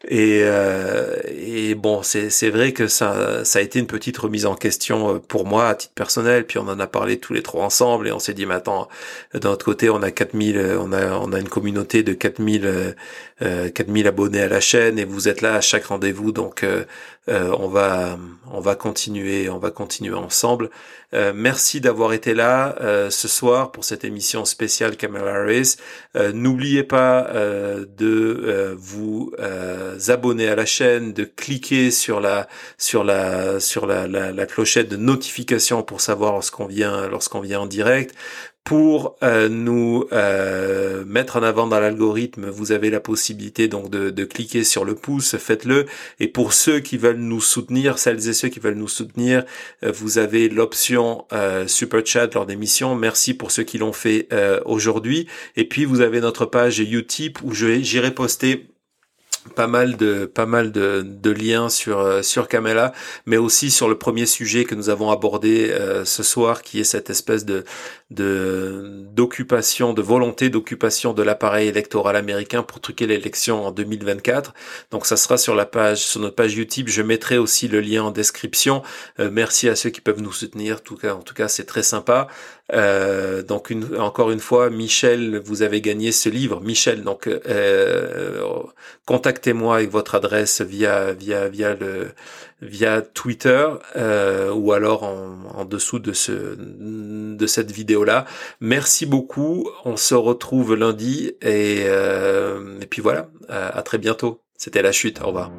[SPEAKER 1] Et, euh, et bon, c'est vrai que ça, ça a été une petite remise en question euh, pour moi à titre personnel. Puis on en a parlé tous les trois ensemble et on s'est dit, mais attends, d'un autre côté, on a 4000, on a, on a une communauté de 4000, euh, 4000 abonnés à la chaîne et vous êtes là à chaque rendez-vous. Donc euh, euh, on va, on va continuer, on va continuer ensemble. Euh, merci d'avoir été là euh, ce soir pour cette émission spéciale Kamala Harris. Euh, n'oubliez pas de vous abonner à la chaîne, de cliquer sur la sur la sur la, la clochette de notification pour savoir lorsqu'on vient lorsqu'on vient en direct pour euh, nous euh, mettre en avant dans l'algorithme, vous avez la possibilité donc de, de cliquer sur le pouce, faites-le. Et pour ceux qui veulent nous soutenir, celles et ceux qui veulent nous soutenir, euh, vous avez l'option super chat lors des missions. Merci pour ceux qui l'ont fait aujourd'hui. Et puis vous avez notre page Utip où j'irai poster pas mal de pas mal de, de liens sur euh, sur Camela, mais aussi sur le premier sujet que nous avons abordé euh, ce soir, qui est cette espèce de de d'occupation, de volonté d'occupation de l'appareil électoral américain pour truquer l'élection en 2024. Donc ça sera sur la page sur notre page YouTube. Je mettrai aussi le lien en description. Euh, merci à ceux qui peuvent nous soutenir. En tout cas, en tout cas, c'est très sympa. Euh, donc encore une fois, Michel, vous avez gagné ce livre. Michel, donc euh, contactez-moi avec votre adresse via via via Twitter euh, ou alors en, en, dessous de ce de cette vidéo là. Merci beaucoup. On se retrouve lundi et, euh, et puis voilà. à très bientôt. C'était la chute. Au revoir.